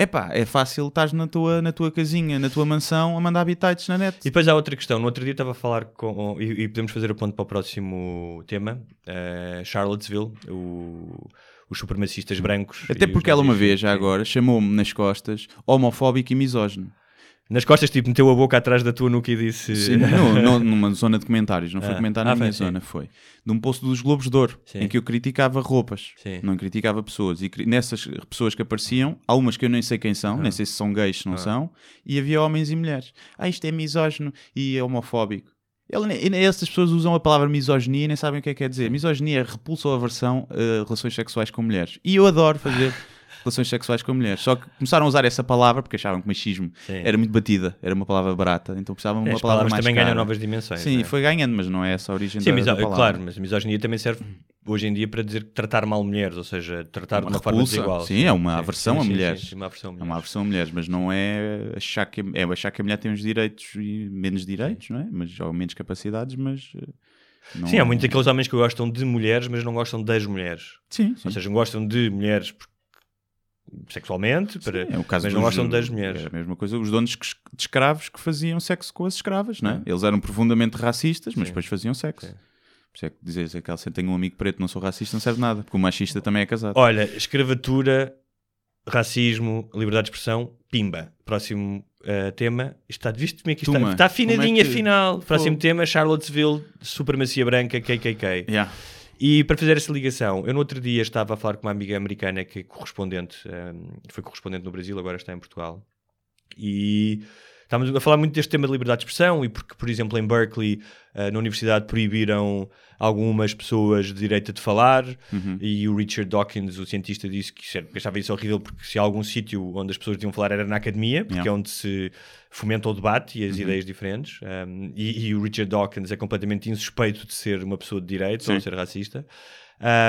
é pá, é fácil. Estás na tua, na tua casinha, na tua mansão, a mandar habitats na net. E depois há outra questão. No outro dia estava a falar com. E, e podemos fazer o ponto para o próximo tema: eh, Charlottesville, o- os supremacistas brancos. Até porque ela uma vez, já agora, chamou-me nas costas homofóbico e misógino. Nas costas, tipo, meteu a boca atrás da tua nuca e disse. Sim, não, não, numa zona de comentários, não foi Ah. comentário Ah, na minha foi, sim. zona, foi. De um posto dos Globos de Ouro, Sim. em que eu criticava roupas, Sim. não criticava pessoas. E nessas pessoas que apareciam, há umas que eu nem sei quem Ah. são, nem sei se são gays, se não são, e havia homens e mulheres. Ah, isto é misógino e é homofóbico. Ele, essas pessoas usam a palavra misoginia e nem sabem o que é que quer dizer. Misoginia é repulsa ou aversão a relações sexuais com mulheres. E eu adoro fazer relações sexuais com mulheres. Só que começaram a usar essa palavra porque achavam que machismo Sim. era muito batida, era uma palavra barata, então precisavam de uma palavra mais também cara. ganham novas dimensões. Sim, é? foi ganhando, mas não é essa a origem Sim, da, da palavra. claro, mas a misoginia também serve hoje em dia para dizer tratar mal mulheres, ou seja, tratar de uma forma repulsa. desigual. Sim, é uma aversão sim, a mulheres. sim, sim, uma aversão a É uma aversão a mulheres, mas não é achar que, é achar que a mulher tem os direitos e menos direitos, não é? Mas, ou menos capacidades, mas. eh, Não Sim, há é- muitos aqueles homens que gostam de mulheres, mas não gostam das mulheres. Sim. Ou seja, gostam de mulheres sexualmente, para... Sim, é o caso mas não gostam das mulheres. É a mesma coisa, os donos de escravos que faziam sexo com as escravas, não é? Eles eram profundamente racistas, mas depois faziam sexo. Por isso é que dizes aquela cena, tenho um amigo preto, não sou racista, não serve nada, porque o machista também é casado. Olha, escravatura, racismo, liberdade de expressão, pimba. Próximo eh, tema. Está, viste como é que isto está? Tuma. Está afinadinha, é que- afinal. Próximo Pô. tema, Charlottesville, supremacia branca, KKK. Yeah. E para fazer essa ligação, eu no outro dia estava a falar com uma amiga americana que é correspondente, um, foi correspondente no Brasil, agora está em Portugal. E estávamos a falar muito deste tema de liberdade de expressão e porque, por exemplo, em Berkeley, uh, na universidade, proibiram algumas pessoas de direito de falar Uhum. e o Richard Dawkins, o cientista, disse que, isso era- achava isso horrível porque se há algum sítio onde as pessoas deviam falar era na academia, porque Yeah. é onde se fomenta o debate e as Uhum. ideias diferentes. Um, e, e o Richard Dawkins é completamente insuspeito de ser uma pessoa de direito ou Sim. de ser racista.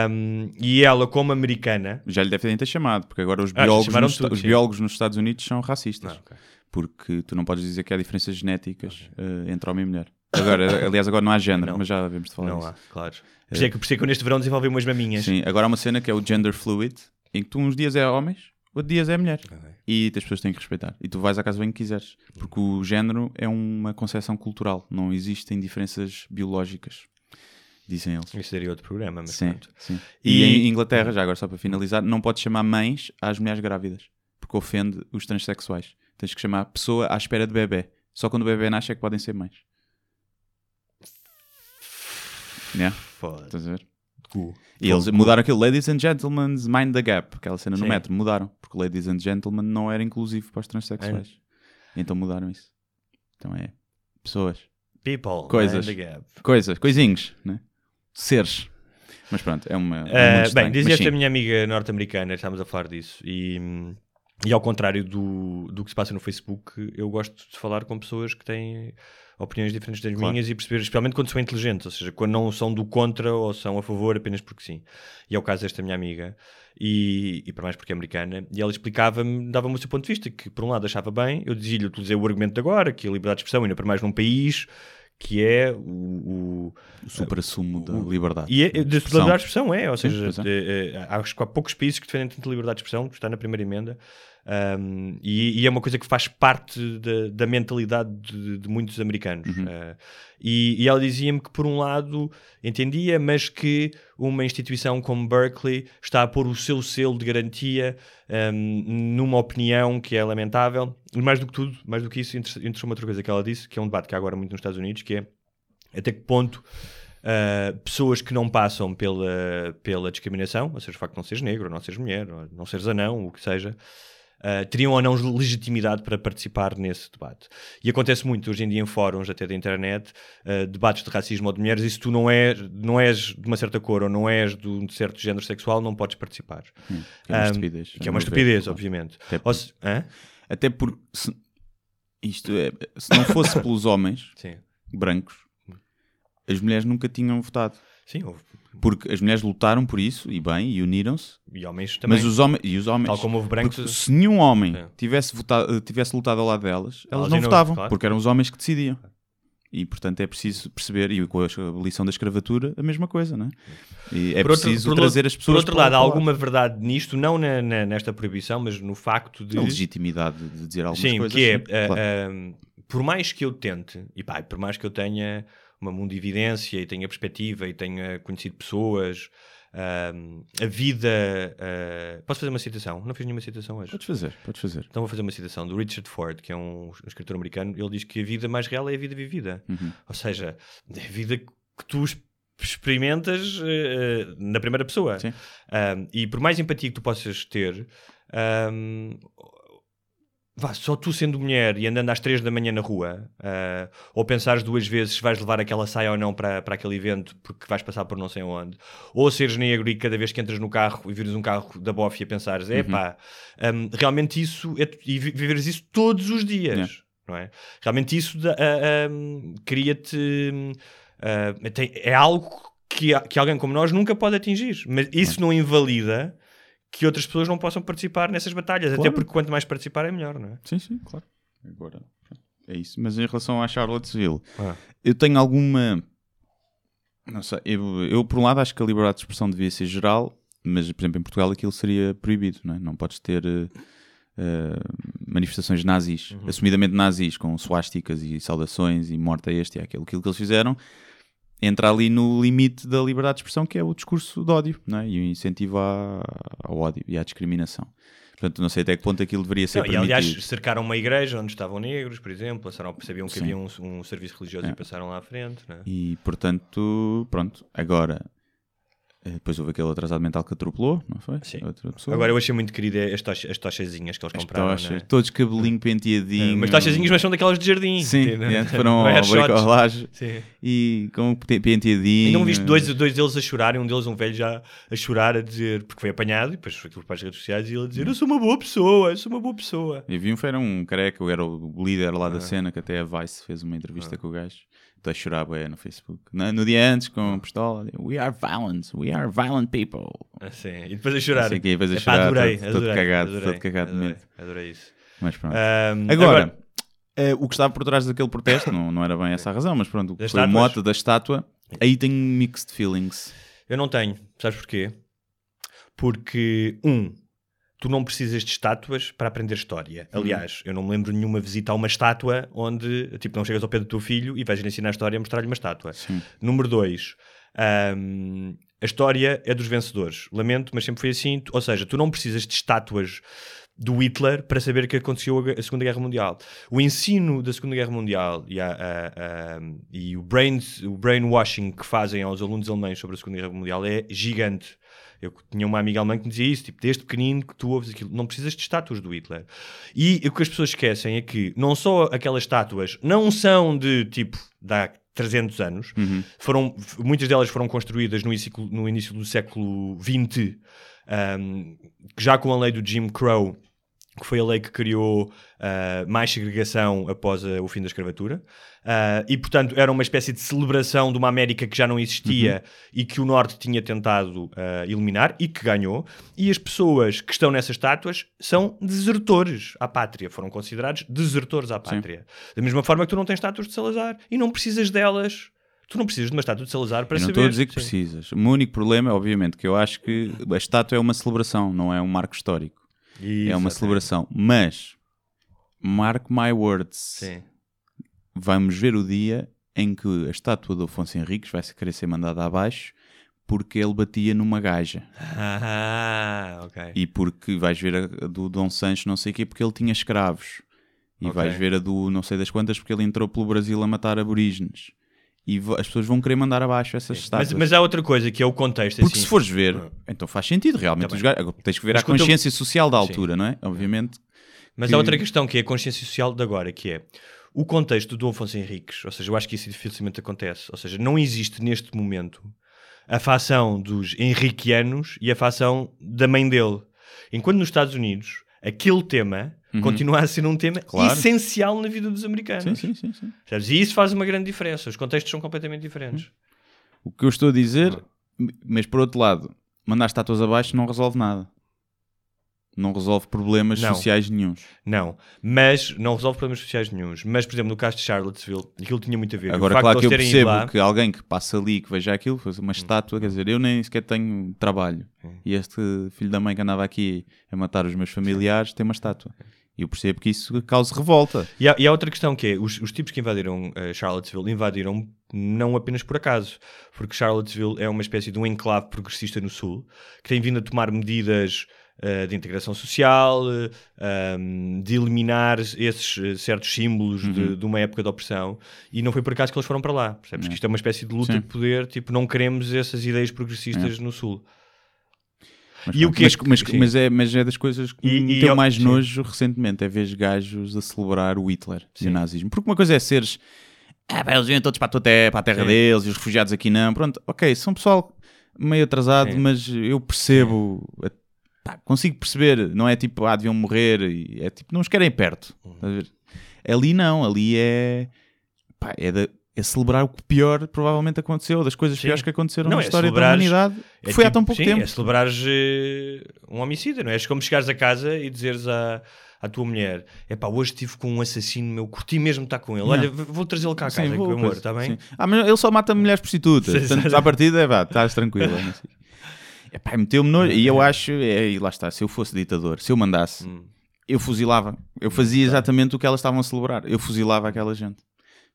Um, e ela, como americana, Já lhe devem ter chamado, porque agora os Ah, biólogos, chamaram nos, tudo, os biólogos nos Estados Unidos são racistas. Ah, ok. Porque tu não podes dizer que há diferenças genéticas eh, entre homem e mulher. Agora, aliás, agora não há género, Não. mas já devemos de falar não disso. há, claro. Por isso é que, por é que eu neste verão desenvolvi umas maminhas. Sim, agora há uma cena que é o gender fluid, em que tu uns dias é homens, outros dias é mulher. Ok. E as pessoas têm que respeitar. E tu vais à casa bem que quiseres. Porque o género é uma concepção cultural. Não existem diferenças biológicas. Dizem eles. Isso seria outro programa, mas Sim, pronto. sim. E, E- em Inglaterra, já agora só para finalizar, não podes chamar mães às mulheres grávidas. Porque ofende os transexuais. Tens que chamar pessoa à espera de bebê. Só quando o bebê nasce é que podem ser mães. Yeah, Foda. estás a ver? Cu. E eles mudaram aquilo, Ladies and Gentlemen, Mind the Gap, aquela cena no Sim. metro, mudaram, porque Ladies and Gentlemen não era inclusivo para os transexuais. Então mudaram isso. Então é pessoas, People. Coisas. mind the gap. coisas, coisinhos, né? Seres. Mas pronto, é uma. é Uh, bem, dizia esta sim, minha amiga norte-americana, estávamos a falar disso, e, hum, e ao contrário do, do que se passa no Facebook, eu gosto de falar com pessoas que têm opiniões diferentes das Claro. minhas e perceber, especialmente quando são inteligentes, ou seja, quando não são do contra ou são a favor apenas porque sim. E é o caso desta minha amiga, e, e para mais porque é americana, e ela explicava-me, dava-me o seu ponto de vista, que por um lado achava bem, eu dizia-lhe, utilizei o argumento de agora, que a liberdade de expressão, ainda para mais num país que é o- o o supra-sumo da liberdade. e é, de Expressão. liberdade de expressão é, ou Sim, seja, pois é. eh, acho que há poucos países que defendem tanto liberdade de expressão, está na primeira emenda, um, e, e é uma coisa que faz parte da, da mentalidade de, de muitos americanos. Uhum. Uh, e, e ela dizia-me que, por um lado, entendia, mas que uma instituição como Berkeley está a pôr o seu selo de garantia um, numa opinião que é lamentável. E mais do que tudo, mais do que isso, interessou-me outra coisa que ela disse, que é um debate que há agora muito nos Estados Unidos, que é até que ponto uh, pessoas que não passam pela, pela discriminação, ou seja, o facto de não seres negro, ou não seres mulher, ou não seres anão, o que seja, uh, teriam ou não legitimidade para participar nesse debate. E acontece muito hoje em dia em fóruns, até da internet, uh, debates de racismo ou de mulheres, e se tu não és, não és de uma certa cor ou não és de um certo género sexual, não podes participar. Hum, que é uma Um, estupidez. Que é uma ver, estupidez, claro. obviamente. Até por- se-? Até porque se, isto é, se não fosse pelos homens Sim. brancos, as mulheres nunca tinham votado. Sim, houve. Porque as mulheres lutaram por isso, e bem, e uniram-se. E homens também. Mas os homens, e os homens, Tal como houve brancos. se nenhum homem Sim. tivesse, votado, tivesse lutado ao lado delas, elas Elas não votavam, claro. porque eram os homens que decidiam. E portanto é preciso perceber, e com a abolição da escravatura, a mesma coisa, não é? E é Por outro- preciso por trazer outro- as pessoas Por outro lado, há alguma verdade nisto, não na- na- nesta proibição, mas no facto de. A legitimidade de dizer algumas Sim, coisas. que é, sim, ah, claro. ah, por mais que eu tente, e pá, por mais que eu tenha uma mundividência e tenha perspectiva e tenha conhecido pessoas ahm, a vida. ah, posso fazer uma citação? Não fiz nenhuma citação hoje. Podes fazer, podes fazer. Então vou fazer uma citação do Richard Ford, que é um, um escritor americano. Ele diz que a vida mais real é a vida vivida. Uhum. Ou seja, é a vida que tu experimentas eh, eh, na primeira pessoa. Sim. Um, e por mais empatia que tu possas ter, um, vá, só tu sendo mulher e andando às três da manhã na rua, ah, ou pensares duas vezes se vais levar aquela saia ou não para, para aquele evento porque vais passar por não sei onde, ou seres negro e cada vez que entras no carro e vires um carro da bofia pensares, é pá, realmente isso, é, e vi- viveres isso todos os dias. Yeah. Não é? Realmente isso ah, cria-te. hum, ah, é algo que, que alguém como nós nunca pode atingir. Mas isso não invalida que outras pessoas não possam participar nessas batalhas. Até Claro. porque quanto mais participar é melhor, não é? Sim, sim, claro. Agora, é isso. Mas em relação à Charlottesville, Ah. eu tenho alguma. Não sei, eu, eu por um lado acho que a liberdade de expressão devia ser geral, mas por exemplo em Portugal aquilo seria proibido, não é? Não podes ter eh, eh, manifestações nazis, Uhum. assumidamente nazis, com suásticas e saudações e morte a este e aquilo. Aquilo que eles fizeram entra ali no limite da liberdade de expressão, que é o discurso de ódio, é? E o incentivo à- ao ódio e à discriminação. Portanto, não sei até que ponto aquilo deveria ser Não, e permitido. aliás, cercaram uma igreja onde estavam negros, por exemplo, passaram, sabiam que Sim. havia um, um serviço religioso É. e passaram lá à frente. É? E portanto, pronto, agora depois houve aquele atrasado mental que atropelou, não foi? Sim. Outra pessoa. Agora eu achei muito querida as, tocha, as tochazinhas que eles As compraram. tochas, não é? todos cabelinho penteadinho. É, Mas tochazinhas, mas são daquelas de jardim. Sim, tipo, é, foram é ao Sim. e com pe- penteadinho. Ainda não viste dois, dois deles a chorarem, um deles, um velho, já a chorar, a dizer, porque foi apanhado, e depois foi para as redes sociais, e ele a dizer: Eu sou uma boa pessoa, eu sou uma boa pessoa. Eu vi um, era um careca, eu era o líder lá Ah. da cena, que até a Vice fez uma entrevista com o gajo. A chorar bué, no Facebook. No, no dia antes, com a pistola, we are violent, we are violent people. Assim, e depois a chorar. Assim que depois a Epá, chorar, adorei, todo- todo adorei, cagado, adorei, todo cagado de adorei, medo. Adorei isso. Mas pronto. Ahm, Agora, eh, o que estava por trás daquele protesto, não, não era bem essa a razão, mas pronto, o que Das foi o estátuas? mote da estátua, aí tenho mixed feelings. Eu não tenho. Sabes porquê? Porque, um, tu não precisas de estátuas para aprender história. Uhum. Aliás, eu não me lembro de nenhuma visita a uma estátua onde, tipo, não chegas ao pé do teu filho e vais lhe ensinar a história e mostrar-lhe uma estátua. Sim. Número dois, ahm, a história é dos vencedores. Lamento, mas sempre foi assim. Ou seja, tu não precisas de estátuas do Hitler para saber o que aconteceu a a Segunda Guerra Mundial. O ensino da Segunda Guerra Mundial e, a- a- a- e o, brain, o brainwashing que fazem aos alunos alemães sobre a Segunda Guerra Mundial é gigante. Eu tinha uma amiga alemã que me dizia isso, tipo, desde pequenino que tu ouves aquilo, não precisas de estátuas do Hitler. E o que as pessoas esquecem é que não só aquelas estátuas não são de, tipo, há 300 anos, foram, f- muitas delas foram construídas no início, no início do século XX, ahm, já com a lei do Jim Crow, que foi a lei que criou ah, mais segregação após ah, o fim da escravatura. Ah, e, portanto, era uma espécie de celebração de uma América que já não existia e que o Norte tinha tentado ah, eliminar e que ganhou. E as pessoas que estão nessas estátuas são desertores à pátria, foram considerados desertores à pátria. Da mesma forma que tu não tens estátuas de Salazar e não precisas delas. Tu não precisas de uma estátua de Salazar para Eu não saber. estou a dizer que Sim. precisas. O meu único problema é, obviamente, que eu acho que a estátua é uma celebração, não é um marco histórico. É uma celebração. Mas, mark my words, Sim. vamos ver o dia em que a estátua do Afonso Henriques vai querer ser mandada abaixo porque ele batia numa gaja. Ah, ok. E porque vais ver a do Dom Sancho não sei o quê porque ele tinha escravos. E Ok. vais ver a do não sei das quantas porque ele entrou pelo Brasil a matar aborígenes. E as pessoas vão querer mandar abaixo essas Mas, estátuas. mas há outra coisa que é o contexto. Porque assim. se fores ver, então faz sentido realmente. Tá os tens que ver Mas a quando eu- consciência social da altura, não é? Obviamente. Mas que- há outra questão que é a consciência social de agora, que é o contexto do Afonso Henriques. Ou seja, eu acho que isso dificilmente acontece. Ou seja, não existe neste momento a facção dos henriquianos e a facção da mãe dele. Enquanto nos Estados Unidos, aquele tema continua a ser um tema Uhum. Claro. essencial na vida dos americanos. Sim, sim, sim, sim. Sabes? E isso faz uma grande diferença. Os contextos são completamente diferentes. O que eu estou a dizer, mas por outro lado, mandar estátuas abaixo não resolve nada. Não resolve problemas Não. sociais nenhuns. Não, mas não resolve problemas sociais nenhums. Mas, por exemplo, no caso de Charlottesville, aquilo tinha muito a ver. Agora, claro que eu percebo lá- que alguém que passa ali, que veja aquilo, fosse uma estátua, quer dizer, eu nem sequer tenho trabalho. E este filho da mãe que andava aqui a matar os meus familiares tem uma estátua. E eu percebo que isso causa revolta. E há, e há outra questão que é: os, os tipos que invadiram eh, Charlottesville invadiram não apenas por acaso, porque Charlottesville é uma espécie de um enclave progressista no Sul, que tem vindo a tomar medidas uh, de integração social, uh, um, de eliminar esses uh, certos símbolos Uhum. de, de uma época de opressão, e não foi por acaso que eles foram para lá. Percebes que isto é uma espécie de luta Sim. de poder, tipo, não queremos essas ideias progressistas no Sul. Mas, E o que é mas, mas, mas é, mas é das coisas que E- me e deu eu- mais sim. nojo recentemente, é ver gajos a celebrar o Hitler e Sim. o nazismo. Porque uma coisa é seres, ah, pá, eles vêm todos para a, terra, para a terra Sim. deles e os refugiados aqui não. Pronto, ok, são pessoal meio atrasado, mas eu percebo, pá, consigo perceber, não é tipo, ah, deviam morrer, e é tipo, não os querem perto. Uhum. Ali não, ali é, pá, é, da- é celebrar o que pior provavelmente aconteceu, das coisas Sim. piores que aconteceram Não, na é história da humanidade, que É foi há tipo- tão pouco sim, tempo. É celebrares eh, um homicídio, não é? É como chegares a casa e dizeres à, à tua mulher: é pá, hoje estive com um assassino meu, curti mesmo estar com ele. Olha, v- vou trazê-lo cá a casa, Sim, que vou, amor, está bem? sim. Ah, mas ele só mata mulheres prostitutas. Sim, Portanto, sim. à partida, é pá, estás tranquilo. não sei. Epá, meteu-me nojo. E eu acho, é, e lá está, se eu fosse ditador, se eu mandasse, Hum. eu fuzilava. Eu fazia exatamente o que elas estavam a celebrar. Eu fuzilava aquela gente.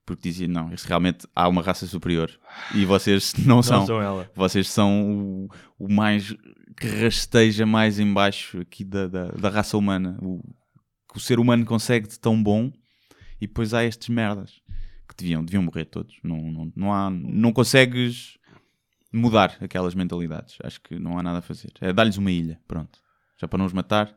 Porque dizia, não, isto realmente há uma raça superior. E vocês não são. Não são ela. Vocês são o, o mais que rasteja mais em baixo aqui da, da, da raça humana. O que o ser humano consegue de tão bom e depois há estes merdas que deviam, deviam morrer todos. Não, não, não, há, não consegues mudar aquelas mentalidades. Acho que não há nada a fazer. É dar-lhes uma ilha, pronto. Já para não os matar,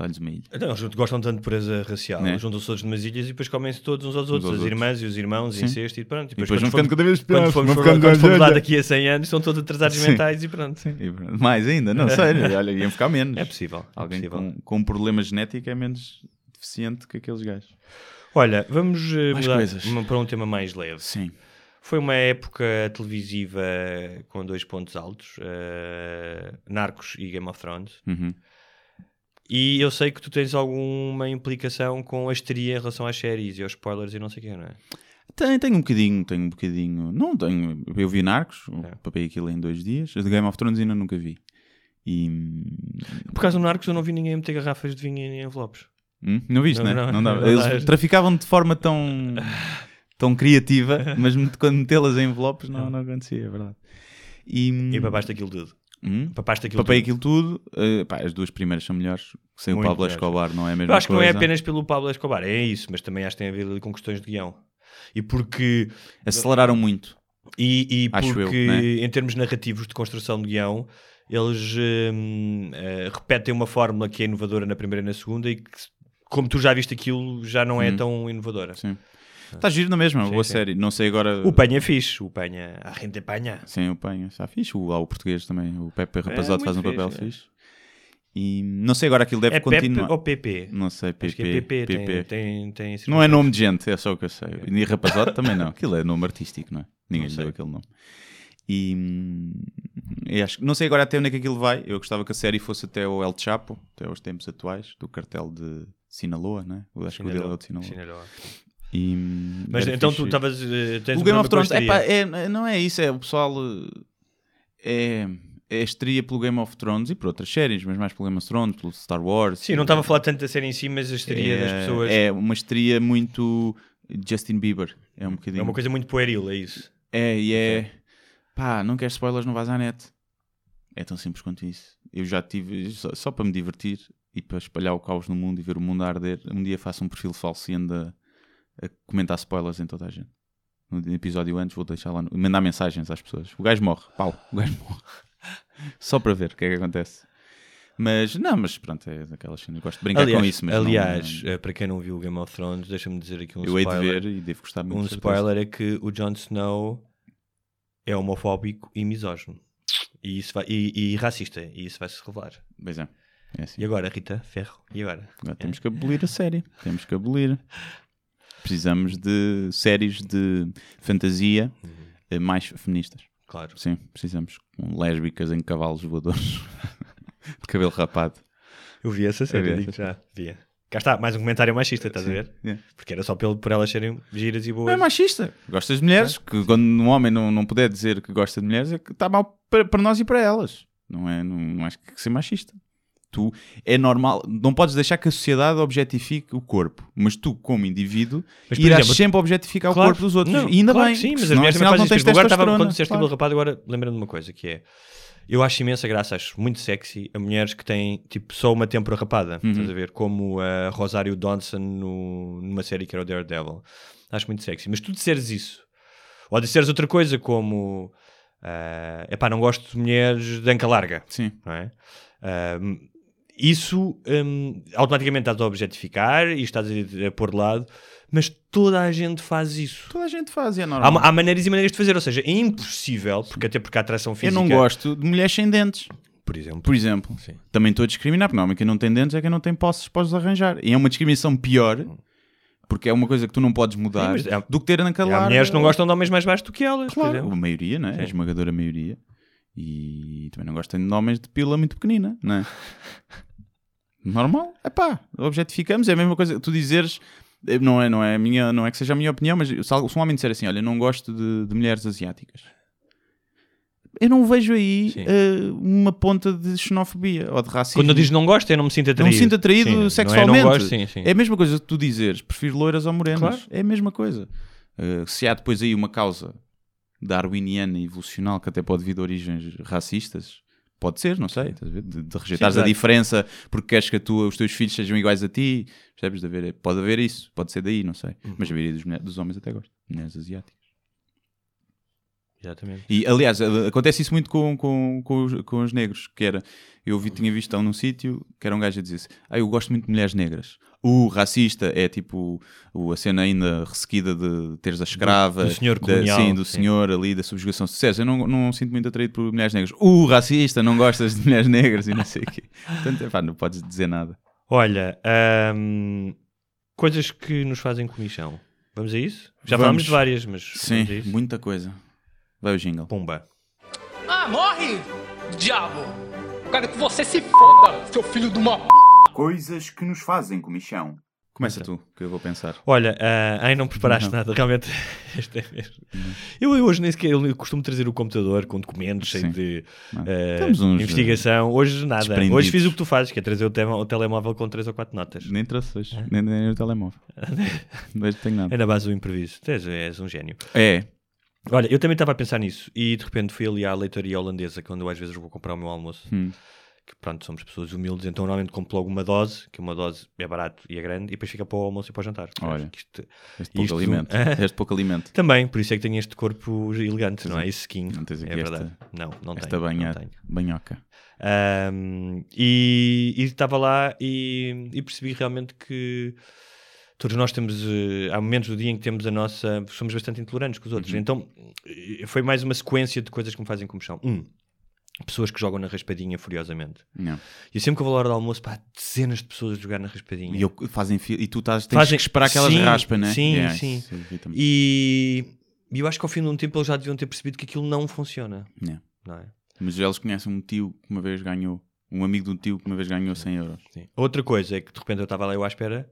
dá-lhes uma ilha. Não, eles gostam tanto de pureza racial. Né? Juntam-se todos numas ilhas e depois comem-se todos uns aos outros. aos as outros. irmãs e os irmãos, Sim. incesto e pronto. E depois quando vão fomos- ficando cada vez Quando piores. fomos, vão quando fomos lá daqui a 100 anos, estão todos atrasados Sim. mentais e pronto. E. Mais ainda, não sei. Olha, iam ficar menos. É possível. é Alguém possível. com, com um problema genético é menos deficiente que aqueles gajos. Olha, vamos eh, Mais mudar coisas. para um tema mais leve. Sim. Foi uma época televisiva com dois pontos altos, eh, Narcos e Game of Thrones. Uhum. E eu sei que tu tens alguma implicação com a histeria em relação às séries e aos spoilers e não sei o quê, não é? Tenho, tenho um bocadinho, tenho um bocadinho. Não tenho. Eu vi Narcos, É. papei aquilo em dois dias. As de Game of Thrones ainda nunca vi. E. Por causa do Narcos eu não vi ninguém meter garrafas de vinho em envelopes. Hum? Não viste, Não, né? não, Não dava. Eles traficavam de forma tão. tão criativa, mas quando metê-las em envelopes não, não acontecia, é verdade. E. E papaste aquilo tudo. Hum? Papaste aquilo Papei tudo. aquilo tudo. eh, pá, as duas primeiras são melhores. Sem o Muito Pablo melhores. Escobar, não é a mesma Eu acho que não é coisa. apenas pelo Pablo Escobar, é isso, mas também acho que tem a ver ali com questões de guião. E porque Aceleraram muito. E, e Acho eu, porque, né? em termos narrativos de construção de guião, eles hum, eh, repetem uma fórmula que é inovadora na primeira e na segunda e que, como tu já viste aquilo, já não é Hum. tão inovadora. Sim. Está giro na mesma, Sim, boa sim. série. Não sei agora. O Penha é fixe, o Penha, a gente Penha. Sim, o Penha. Está fixe. O, há o português também. O Pepe Rapazote muito faz um fixe, papel é. fixe. E não sei agora aquilo deve É Pepe continuar. ou PP? Não sei, PP. Acho que é PP, PP. Tem, tem, tem Não é nome de gente, é só o que eu sei. E Rapazote também não. Aquilo é nome artístico, não é? Ninguém Não lhe deu aquele nome. E, hum, acho, que- não sei agora até onde é que aquilo vai. Eu gostava que a série fosse até o El Chapo, até aos tempos atuais, do cartel de Sinaloa, né? Eu acho que o dele é o de Sinaloa. Sinaloa. E, Mas então fixe tu estavas. eh, O Game of Thrones, é, não é isso, é o pessoal é, é estria pelo Game of Thrones e por outras séries, mas mais pelo Game of Thrones, pelo Star Wars. Sim, não estava a falar tanto da série em si, mas a histeria é, das pessoas. É uma estria muito Justin Bieber, é um bocadinho. É uma coisa muito pueril, é isso. É, e é. Pá, não queres spoilers, não vais à net. É tão simples quanto isso. Eu já tive, só, só para me divertir e para espalhar o caos no mundo e ver o mundo a arder, um dia faço um perfil falso e ando a, comentar spoilers em toda a gente. No episódio antes vou deixar lá, no, mandar mensagens às pessoas. O gajo morre, pau, o gajo morre. só para ver o que é que acontece. Mas, não, mas pronto, é daquelas cenas. Gosto de brincar aliás, com isso. Mas não- aliás eh, para quem não viu o Game of Thrones, deixa-me dizer aqui um eu hei de spoiler. ver e devo gostar muito. um spoiler é que o Jon Snow é homofóbico e misógino. E, isso vai, e, e racista. E isso vai se revelar. Pois é, é assim. E agora, Rita Ferro? E agora? Agora temos que abolir a série. Temos que abolir. Precisamos de séries de fantasia eh, mais feministas. Claro. Sim, precisamos. Com lésbicas em cavalos voadores. de cabelo rapado. Eu vi essa série, digo já. Via. Cá está, mais um comentário machista, estás a ver? É. Porque era só pelo, por elas serem giras e boas. Não é machista. Gosta de mulheres. Que quando um homem não, não puder dizer que gosta de mulheres, é que está mal para, para nós e para elas. Não é? Não, não acho que é ser machista. Tu é normal, não podes deixar que a sociedade objetifique o corpo, mas tu, como indivíduo, Mas, irás exemplo, sempre objetificar Claro. o corpo dos outros. Não, e ainda claro bem. sim, mas as senão é mulheres não fazem tens isso. Agora estava, quando disseste Claro. rapado, agora lembrando de uma coisa que é. Eu acho imensa graça, acho muito sexy a mulheres que têm tipo só uma têmpora rapada, Uhum. estás a ver? Como a Rosário Dawson no, numa série que era o Daredevil. Acho muito sexy. Mas tu disseres isso, ou disseres outra coisa como é epá, não gosto de mulheres de anca larga, Sim. não é? Ah, isso hum, automaticamente estás a objetificar e estás a, a pôr de lado, mas toda a gente faz isso. Toda a gente faz é Há, normal. há maneiras e maneiras de fazer, ou seja, é impossível, porque até porque a atração Eu física. não gosto de mulheres sem dentes. Por exemplo. Por exemplo, Sim. também estou a discriminar, porque normalmente quem não tem dentes é quem não tem posses podes arranjar. E é uma discriminação pior, porque é uma coisa que tu não podes mudar, Sim, é- do que ter na E calar. há mulheres que não gostam de homens mais baixos do que elas, Claro, a maioria, não é? Sim. A esmagadora maioria. E também não gostam de homens de pila muito pequenina, não é? Normal, é pá, objetificamos, é a mesma coisa tu dizeres, eh, não é, não, é minha, não é que seja a minha opinião, mas se um homem disser assim, olha, não gosto de, de mulheres asiáticas, eu não vejo aí eh, uma ponta de xenofobia ou de racismo. Quando eu diz não gosto, eu não me sinto Não atraído. me sinto atraído Sim, não é não sexualmente. gosto, sim, sim. É a mesma coisa que tu dizeres, prefiro loiras ou morenas. Claro. É a mesma coisa. Uh, se há depois aí uma causa darwiniana e evolucional que até pode vir de origens racistas, pode ser, não sei, de, de rejeitares a diferença porque queres que tua, os teus filhos sejam iguais a ti, percebes? De haver, pode haver isso, pode ser daí, não sei. Uhum. Mas a maioria dos, mulher- dos homens até gosta, mulheres asiáticas. Exatamente. E aliás, acontece isso muito com, com, com, os, com os negros, que era, eu vi, tinha visto um num sítio que era um gajo a dizer ah, eu gosto muito de mulheres negras. O racista é tipo o, a cena ainda ressequida de teres a escrava, do senhor da- colonial, sim, do sim. senhor ali, da subjugação de sucesso. Eu não, não sinto muito atraído por mulheres negras. O racista, não gostas de mulheres negras e não sei o quê. Portanto, epá, não podes dizer nada. Olha, hum, coisas que nos fazem comichão. Vamos a isso? Já Vamos. falámos de várias, mas Sim, muita coisa. Vai o jingle. Pumba. Ah, morre, diabo! Quero que você se foda, seu filho de uma p. Coisas que nos fazem comichão. Começa tu, que eu vou pensar. Olha, ah, ai, não preparaste Não. nada, realmente. Este é mesmo. Eu, eu hoje nem sequer eu costumo trazer o computador com documentos, cheio Sim. de Não. uns, investigação. Hoje nada. Hoje fiz o que tu fazes, que é trazer o, tema- o telemóvel com três ou quatro notas. Nem trouxe hoje, nem, nem o telemóvel. Hoje tenho nada. É na base do imprevisto. Tu És, és um gênio. É, Olha, eu também estava a pensar nisso e de repente fui ali à leitaria holandesa, quando eu às vezes vou comprar o meu almoço. Hum. Que pronto, somos pessoas humildes, então normalmente compro logo uma dose, que uma dose é barato e é grande, e depois fica para o almoço e para o jantar. Olha. Isto- este pouco Isto- alimento. Ah. Este pouco alimento. Também, por isso é que tenho este corpo elegante, não é? Esse skin. Não tens aqui é esta- verdade. não, não Esta tenho. banha, não tenho. banhoca. E e estava lá e, e percebi realmente que todos nós temos, eh, há momentos do dia em que temos a nossa, somos bastante intolerantes com os outros. Então eh, foi mais uma sequência de coisas que me fazem comichão. Um, pessoas que jogam na raspadinha furiosamente. Não. E sempre que eu vou à hora do almoço, pá, dezenas de pessoas a jogar na raspadinha. E, eu, fazem e tu estás, tens Fazem- que esperar aquelas Sim, raspas, né? sim, Yeah, sim. E, e eu acho que ao fim de um tempo eles já deviam ter percebido que aquilo não funciona. Yeah. Não é? Mas eles conhecem um tio que uma vez ganhou, um amigo de um tio que uma vez ganhou 100 euros. Sim. Outra coisa é que de repente eu estava lá eu à espera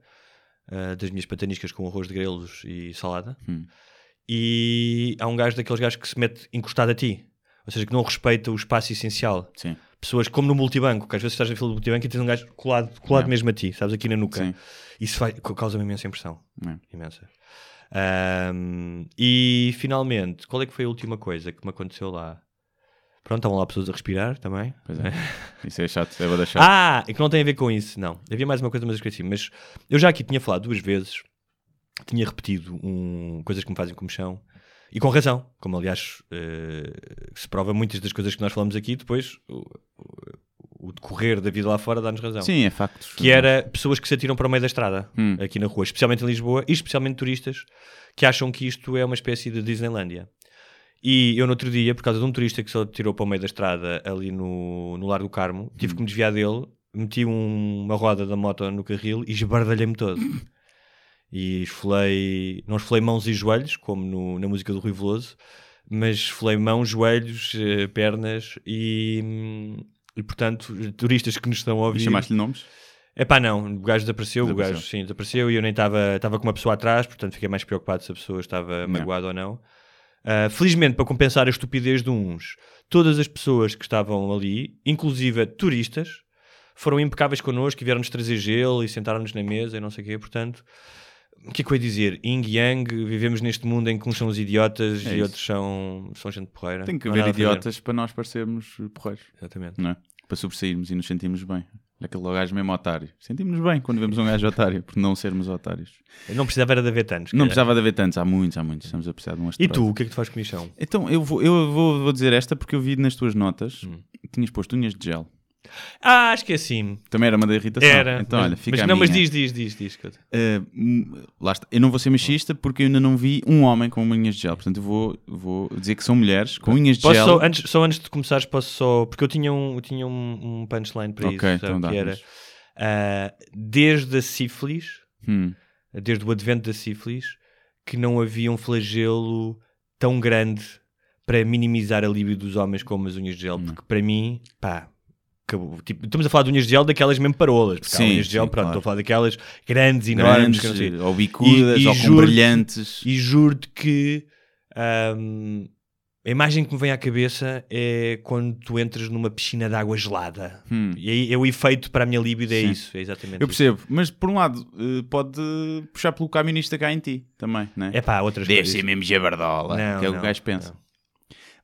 ah, das minhas pataniscas com arroz de grelos e salada Hum. e há um gajo daqueles gajos que se mete encostado a ti. Ou seja, que não respeita o espaço essencial. Sim. Pessoas como no multibanco, que às vezes estás na fila do multibanco e tens um gajo colado, colado Yeah. mesmo a ti, sabes, aqui na nuca. Sim. Isso causa-me imensa impressão. É. Imensa. Ahm, e finalmente, qual é que foi a última coisa que me aconteceu lá? Pronto, estavam lá pessoas a respirar também. Pois é. Isso é chato, é vou deixar. Ah, e que não tem a ver com isso, não. Havia mais uma coisa, mas eu esqueci. Mas eu já aqui tinha falado duas vezes, tinha repetido um, coisas que me fazem comichão, e com razão, como aliás eh, se prova muitas das coisas que nós falamos aqui, depois o, o- decorrer da vida lá fora dá-nos razão. Sim, é facto. Que era pessoas que se atiram para o meio da estrada, Hum. aqui na rua, especialmente em Lisboa, e especialmente turistas, que acham que isto é uma espécie de Disneylândia. E eu no outro dia, por causa de um turista que se atirou para o meio da estrada ali no, no Lar do Carmo, tive que me desviar dele, meti um- uma roda da moto no carril e esbardalhei-me todo. e esfolei, não esfolei mãos e joelhos, como no- na música do Rui Veloso, mas esfolei mãos, joelhos, eh, pernas e, e portanto, turistas que nos estão a E ouvir. chamaste-lhe nomes? É pá, não, o gajo desapareceu, o Desapareceu. gajo sim, desapareceu e eu nem estava com uma pessoa atrás, portanto fiquei mais preocupado se a pessoa estava magoada ou não. Ah, felizmente, para compensar a estupidez de uns, todas as pessoas que estavam ali, inclusive turistas, foram impecáveis connosco e vieram-nos trazer gelo e sentaram-nos na mesa e não sei o quê. Portanto, o que é que eu ia dizer? Yin Yang, vivemos neste mundo em que uns são os idiotas É e isso. outros são, são gente porreira. Tem que Não haver idiotas para nós parecermos porreiros, Exatamente. é? Para sobressairmos e nos sentirmos bem. Aquele gajo mesmo otário. Sentimos bem quando vemos um gajo otário, por não sermos otários. Não precisava era de haver tantos. Não calhar. precisava de haver tantos, há muitos, há muitos. Estamos a precisar de um E tu, o que é que tu fazes com michão? Então, eu, vou, eu vou, vou dizer esta porque eu vi nas tuas notas Hum. que tinhas posto unhas de gel. Ah, esqueci-me. Também era uma da irritação. Era. Então, mas, olha, fica mas não, mas diz, diz, diz, diz. Uh, hum, lá está. Eu não vou ser machista porque eu ainda não vi um homem com unhas de gel. Portanto, eu vou, vou dizer que são mulheres com unhas de Posso gel. só, antes, só antes de começares, posso só. Porque eu tinha um, eu tinha um, um punchline para Ok, isso. sabe, então dá, que era ah, desde a sífilis, Hum, desde o advento da sífilis, que não havia um flagelo tão grande para minimizar a libido dos homens como as unhas de Hum. gel. Porque para mim, pá. Acabou. Tipo, estamos a falar de unhas de gel daquelas mesmo parolas. Porque há Sim, unhas de gel, sim, pronto, claro. estou a falar daquelas grandes, enormes. grandes, ou bicudas, E- e ou com brilhantes. E juro-te que ahm, a imagem que me vem à cabeça é quando tu entras numa piscina de água gelada. Hum. E aí é o efeito para a minha libido, é Sim. isso. É exatamente Eu percebo, mas por um lado, eh, pode puxar pelo camionista cá em ti também, não é? É pá, outras Deve coisas. ser mesmo jabardola, Não, que é o que o gajo pensa. não.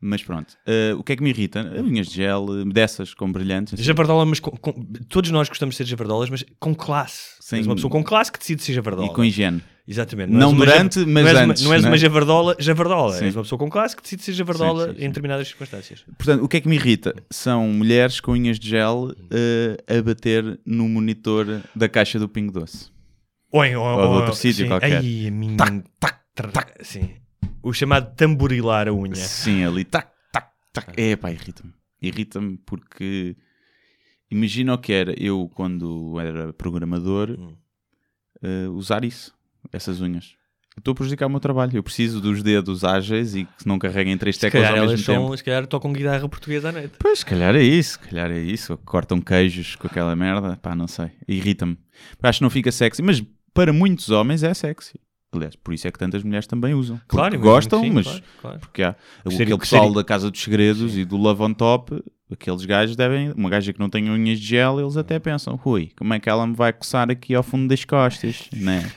Mas pronto, eh, o que é que me irrita? Unhas de gel, eh, dessas com brilhantes. assim. Javardola, mas com, com- todos nós gostamos de ser javardolas, mas com classe. Sim. És uma pessoa com classe que decide ser javardola. E com higiene. Exatamente. Não uma durante, jav- mas não és uma- antes, Não és não é? uma javardola, javardola. Sim. És uma pessoa com classe que decide ser javardola Sim, sim, sim. em determinadas circunstâncias. Portanto, o que é que me irrita? São mulheres com unhas de gel eh, a bater no monitor da caixa do Pingo Doce. Ou, em, ou, Ou de outro sítio qualquer. Ai, a minha... Tra- Sim. O chamado tamborilar a unha. Sim, ali, tac, tac, tac. É pá, irrita-me. Irrita-me porque imagina o que era eu, quando era programador, Hum. eh, usar isso, essas unhas. Estou a prejudicar o meu trabalho. Eu preciso dos dedos ágeis e que não carreguem três teclas ao elas mesmo são, tempo. se calhar tocam guitarra portuguesa à noite. Pois, se calhar é isso, se calhar é isso. Cortam queijos com aquela merda, pá, não sei. Irrita-me. Acho que não fica sexy, mas para muitos homens é sexy. Aliás, por isso é que tantas mulheres também usam. Claro, gostam, sim, mas claro, claro. porque há seria- aquele que pessoal da Casa dos Segredos e do Love on Top, aqueles gajos devem, uma gaja que não tem unhas de gel, eles até pensam, Rui, como é que ela me vai coçar aqui ao fundo das costas? né?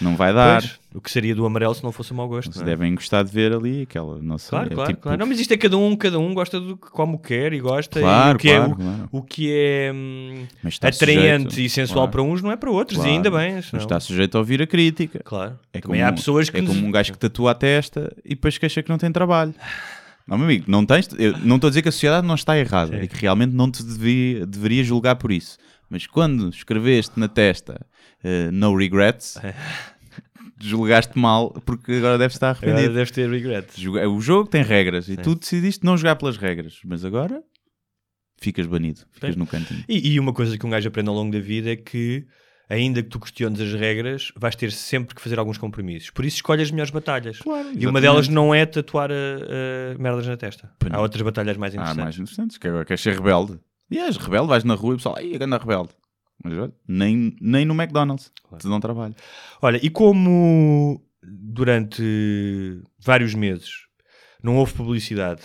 Não vai dar. Pois, o que seria do amarelo se não fosse o mau gosto. Não é? devem gostar de ver ali aquela, não sei, Claro, é claro, tipo- claro. Não, mas isto é cada um, cada um gosta do que como quer e gosta. Claro, e o que é, claro, o, claro. o que é hum, atraente sujeito- e sensual claro. para uns não é para outros. E ainda bem. Mas está sujeito a ouvir a crítica. Claro. É Também como, há pessoas que é como um gajo que tatua a testa e depois queixa que não tem trabalho. Não, meu amigo, não tens. Eu não estou a dizer que a sociedade não está errada, Sim. é que realmente não te devia, deveria julgar por isso. Mas quando escreveste na testa eh, no regrets, julgaste mal porque agora deves estar Agora arrependido. deves ter regret. Joga- O jogo tem regras e tu decidiste não jogar pelas regras, mas agora ficas banido, ficas Sim. no cantinho. E, e uma coisa que um gajo aprende ao longo da vida é que, ainda que tu questiones as regras, vais ter sempre que fazer alguns compromissos. Por isso escolhe as melhores batalhas. Claro, e uma exatamente. delas não é tatuar a, a merdas na testa. Há outras batalhas mais interessantes. mais interessantes, que agora queres ser rebelde. E és rebelde, vais na rua e o pessoal, ai, a ganda rebelde. Mas olha, nem, nem no McDonald's te dão trabalho. Olha, e como durante vários meses não houve publicidade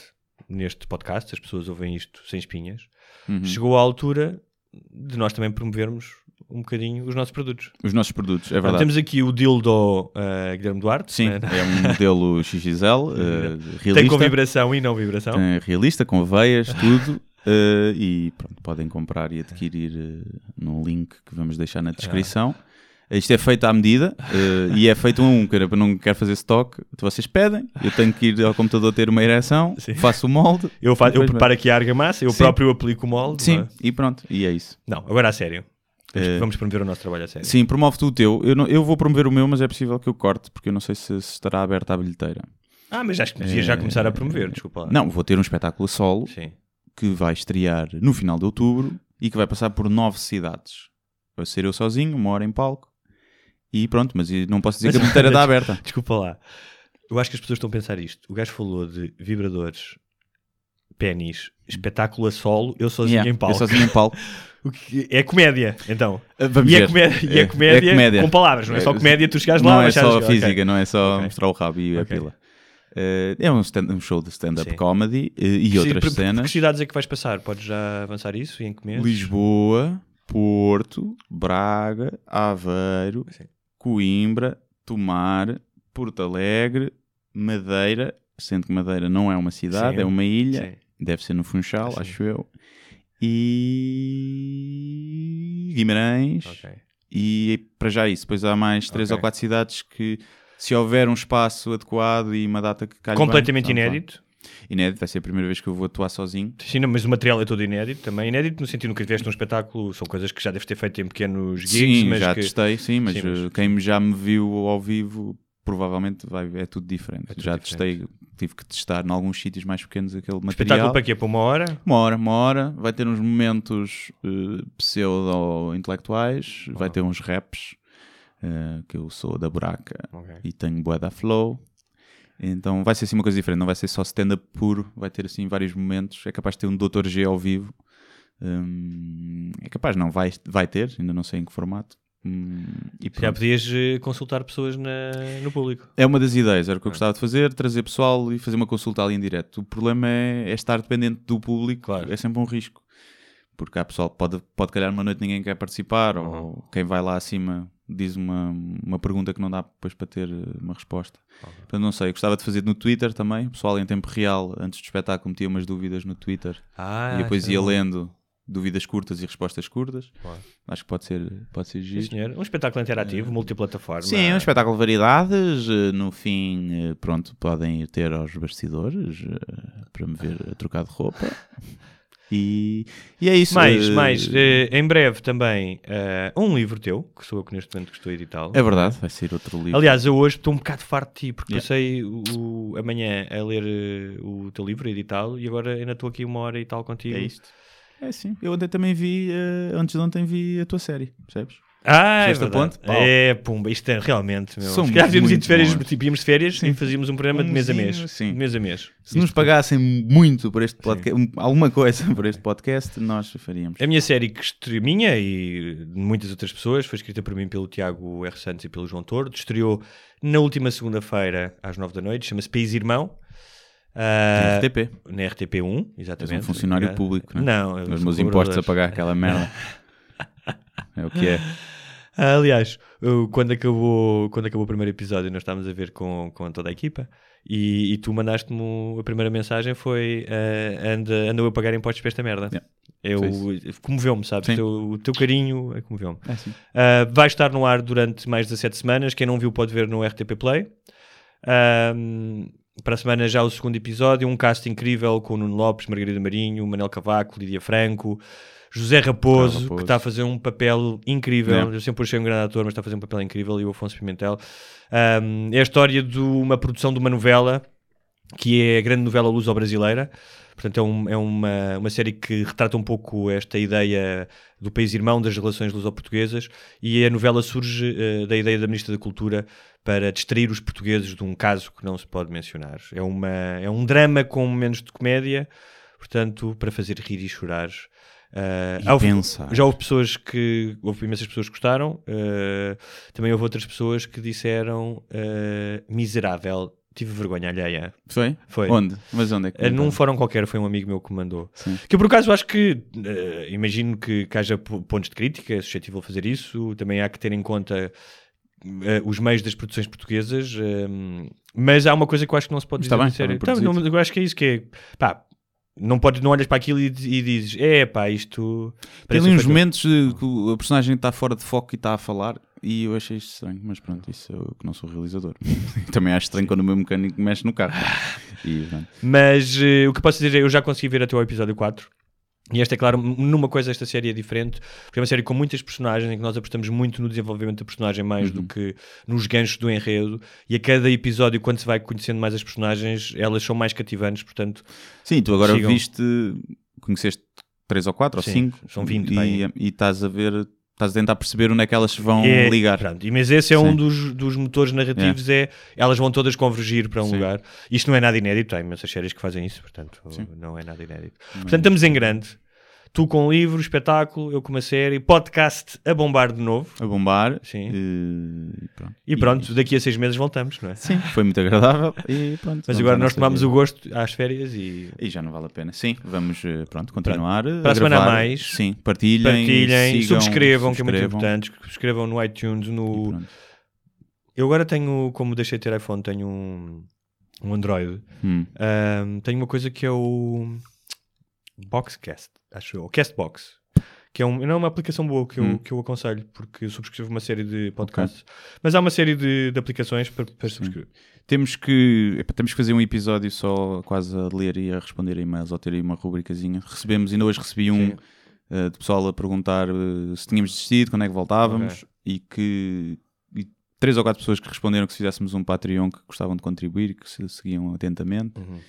neste podcast, as pessoas ouvem isto sem espinhas, Uhum. chegou a altura de nós também promovermos um bocadinho os nossos produtos. Os nossos produtos, é verdade. temos aqui o dildo uh, Guilherme Duarte. Sim, né? é um modelo XXL, Tem realista. com vibração e não vibração. eh, realista, com veias, tudo. eh, e pronto, podem comprar e adquirir eh, no link que vamos deixar na descrição. Isto é feito à medida eh, e é feito um a que era para não quero fazer stock. Então vocês pedem, eu tenho que ir ao computador ter uma ereção, Sim. faço o molde. Eu, fa- eu preparo aqui a argamassa, eu Sim. próprio aplico o molde. Sim, não é? e pronto, e é isso. Não, agora a sério. Vamos, vamos promover o nosso trabalho a sério. Sim, promove tu o teu. Eu, não- eu vou promover o meu, mas é possível que eu corte, porque eu não sei se, se estará aberta a bilheteira. Ah, mas acho que devia já começar a promover, desculpa lá. Não, vou ter um espetáculo solo Sim. Que vai estrear no final de outubro e que vai passar por nove cidades. Vai ser eu sozinho, uma hora em palco. E pronto, mas não posso dizer Mas- que a bilheteira está aberta. Desculpa lá. Eu acho que as pessoas estão a pensar isto. O gajo falou de vibradores, pênis, espetáculo a solo, eu sozinho Yeah, em palco. Eu sozinho em palco. O que é comédia, então. Ah, Vamos E é, ver. comédia, e é É- comédia é comédia. com palavras, não é só É- comédia, tu chegares lá Não é só ok. física, não é só Ok. mostrar o rabo e a Ok. pila. Eh, é um, stand- um show de stand-up Sim. comedy eh, e Sim, outras por- por- cenas. Que cidades é que vais passar? Podes já avançar isso e em que mês? Lisboa, Porto, Braga, Aveiro, Coimbra, Tomar, Porto Alegre, Madeira, sendo que Madeira não é uma cidade, Sim. é uma ilha, Sim. deve ser no Funchal, Sim. acho eu. E Guimarães, Ok. e para já isso. Depois há mais três Ok. ou quatro cidades que, se houver um espaço adequado e uma data que calhe bem, Completamente lá. inédito. Inédito, vai ser a primeira vez que eu vou atuar sozinho. Sim, não, mas o material é todo inédito também. Inédito no sentido que tiveste num espetáculo, são coisas que já deves ter feito em pequenos gigs, Sim, mas já que... testei, sim, mas, Sim, mas- uh, quem já me viu ao vivo provavelmente vai, é tudo diferente. É tudo já diferente. testei, tive que testar em alguns sítios mais pequenos aquele Espetáculo material. para quê? Para uma hora? Uma hora, uma hora, vai ter uns momentos uh, pseudo-intelectuais, vai ter uns raps, uh, que eu sou da buraca Ok. e tenho bué da flow. Então vai ser assim uma coisa diferente, não vai ser só stand-up puro, vai ter assim vários momentos. É capaz de ter um Dr. G ao vivo. Hum, é capaz, não, vai, vai ter, ainda não sei em que formato. Hum, e Já podias eh, consultar pessoas na- no público. É uma das ideias, era o que eu gostava de fazer, trazer pessoal e fazer uma consulta ali em direto. O problema é, é estar dependente do público, Claro. é sempre um risco. Porque há pessoal que pode, pode calhar uma noite ninguém quer participar, Uhum. ou quem vai lá acima diz uma, uma pergunta que não dá depois para ter eh, uma resposta. Portanto, não sei, eu gostava de fazer no Twitter também. O pessoal em tempo real, antes do espetáculo, metia umas dúvidas no Twitter Ah, e depois é ia bom. lendo dúvidas curtas e respostas curtas. Claro. Acho que pode ser, pode ser Sim, giro. senhor. Um espetáculo interativo, multiplataforma. Sim, é um espetáculo de variedades. eh, No fim, pronto, podem ir ter aos bastidores para me ver a trocar de roupa. E, e é isso. Mais, eh, mais. eh, em breve também eh, um livro teu, que sou eu que neste momento estou a editá-lo. É verdade, vai ser outro livro. Aliás, eu hoje estou um bocado farto de ti, porque Yeah. passei o, o- amanhã a ler o teu livro, a editá-lo, e agora ainda estou aqui uma hora e tal contigo. é isto. É sim. Eu ontem também vi, antes de ontem vi a tua série, percebes? Ah, é Fizeste ponte? É, pumba, isto é realmente, meu. Somos Se calhar devíamos ir de férias, tipo, íamos de férias e fazíamos um programa de mês a mês. Sim. De mês a mês. Se nos Isto- pagassem muito por este podcast, um- alguma coisa por este podcast, nós faríamos. A minha série que estreou, minha e de muitas outras pessoas, foi escrita por mim pelo Tiago R. Santos e pelo João Tordo. Estreou na última segunda-feira, às nove da noite. Chama-se País Irmão. Ah, RTP. Na RTP1, És exatamente. um funcionário Ah, público, não é? Não, eu Os meus impostos a pagar aquela merda. é o que é. Ah, aliás, quando, acabou, quando acabou o primeiro episódio, nós estávamos a ver com, com toda a equipa e, e tu mandaste-me a primeira mensagem foi uh, anda, eu a pagar impostos para esta merda. Yeah. Eu comoveu-me, sabes? O teu, o teu carinho comoveu-me. Uh, vai estar no ar durante mais 17 semanas. Quem não viu pode ver no RTP Play. Um, para a semana já o segundo episódio, um cast incrível com Nuno Lopes, Margarida Marinho, Manel Cavaco, Lídia Franco, José Raposo, Raposo. que está a fazer um papel incrível. Eu sempre achei um grande ator, mas está a fazer um papel incrível. E o Afonso Pimentel. Um, é a história de uma produção de uma novela que é a grande novela luso-brasileira. Portanto, é, um- é uma, uma série que retrata um pouco esta ideia do país irmão, das relações luso-portuguesas, e a novela surge eh, da ideia da Ministra da Cultura para distrair os portugueses de um caso que não se pode mencionar. É, uma, é um drama com momentos de comédia, portanto, para fazer rir e chorar. Eh, E houve- já houve pessoas que. Houve imensas pessoas que gostaram. eh, também houve outras pessoas que disseram eh, miserável. Tive vergonha alheia. Foi? Foi. Onde? Mas onde é que Eh, num fórum qualquer, foi um amigo meu que me mandou. Sim. Que eu, por acaso, acho que. eh, imagino que, que haja po- pontos de crítica, é suscetível a fazer isso. Também há que ter em conta. eh, os meios das produções portuguesas, eh, mas há uma coisa que eu acho que não se pode Está dizer bem, de sério. está bem Tá, não, eu acho que é isso que é. Pá, não, podes, não olhas para aquilo e, e dizes, é pá, isto. Tem ali uns momentos que o- a personagem está fora de foco e está a falar e eu achei isto estranho, mas pronto, isso eu que não sou realizador. Também acho estranho quando o meu mecânico mexe no carro. E. Mas eh, o que posso dizer é eu já consegui ver até o episódio 4. E esta é claro, numa coisa esta série é diferente, porque é uma série com muitas personagens em que nós apostamos muito no desenvolvimento da personagem mais Uhum. do que nos ganchos do enredo. E a cada episódio, quando se vai conhecendo mais as personagens, elas são mais cativantes, portanto, Sim, tu agora Sigam. viste, conheceste 3 ou 4 ou Sim, 5 são 20, e, e estás a ver, estás a tentar perceber onde é que elas vão é- ligar. pronto. Mas esse é um Sim. dos, dos motores narrativos, é elas vão todas convergir para um Sim. lugar. Isto não é nada inédito, há imensas séries que fazem isso, portanto, Sim. não é nada inédito. Portanto, estamos em grande. Tu com um livro, espetáculo, eu com uma série, podcast a bombar de novo. A bombar. Sim. eh, E pronto. E pronto, daqui a seis meses voltamos, não é? Sim, foi muito agradável. E pronto. Mas agora nós vida. o gosto às férias e E já não vale a pena. Sim, vamos eh, pronto, continuar. Para a semana a gravar. mais. Sim, partilhem. partilhem, sigam, subscrevam, que é muito subscrevam. importante. Subscrevam no iTunes, E no. Eu agora tenho, como deixei de ter iPhone, tenho um, um Android. Hum, Ahm, tenho uma coisa que é o Boxcast, acho eu, o Castbox, que é, um, não é uma aplicação boa que eu, Hum. que eu aconselho, porque eu subscrevo uma série de podcasts, mas há uma série de, de aplicações para, para subscrever. Temos que, epá, temos que fazer um episódio só quase a ler e a responder a e-mails ou ter aí uma rubricazinha. Recebemos, ainda hoje recebi um eh, de pessoal a perguntar eh, se tínhamos desistido, quando é que voltávamos Ok. e que e três ou quatro pessoas que responderam que se fizéssemos um Patreon que gostavam de contribuir que se seguiam atentamente Uhum.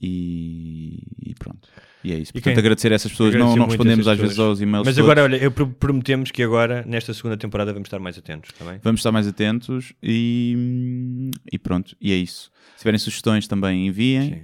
E, e pronto. E é isso. Portanto, quem- agradecer a essas pessoas. Não, não respondemos às vezes aos e-mails. Mas todos. agora, olha, eu pro- prometemos que agora, nesta segunda temporada, vamos estar mais atentos, está bem? Vamos estar mais atentos e, e pronto, e é isso. Se tiverem sugestões também enviem. Sim.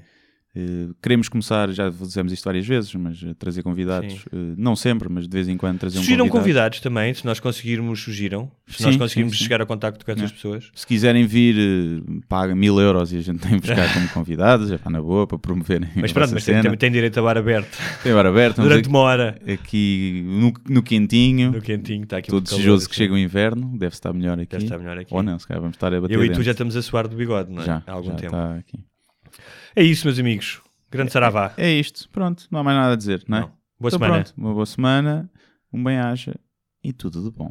Eh, queremos começar, já dizemos isto várias vezes, mas eh, trazer convidados, eh, não sempre, mas de vez em quando trazer um Sugiram convidado. convidados também, se nós conseguirmos, sugiram. Se Sim, nós conseguirmos sim, sim. chegar a contacto com essas É. pessoas. Se quiserem vir, eh, paga mil euros e a gente tem que buscar como convidados, é para na boa, para promoverem Mas pronto, mas tem, cena. tem, tem direito a bar aberto Tem hora aberto, durante uma hora. aqui no, no quentinho, No quentinho, está aqui todo desejoso que assim. chega o inverno, deve estar melhor aqui. Deve estar melhor aqui. Ou não, se calhar vamos estar a bater Eu e tu dentro. já estamos a suar do bigode, não é? já, Há algum já tempo. está aqui. É isso, meus amigos. Grande saravá. É isto, pronto, não há mais nada a dizer, não é? Não. Boa Então semana. pronto, uma boa semana, um bem-aja e tudo de bom.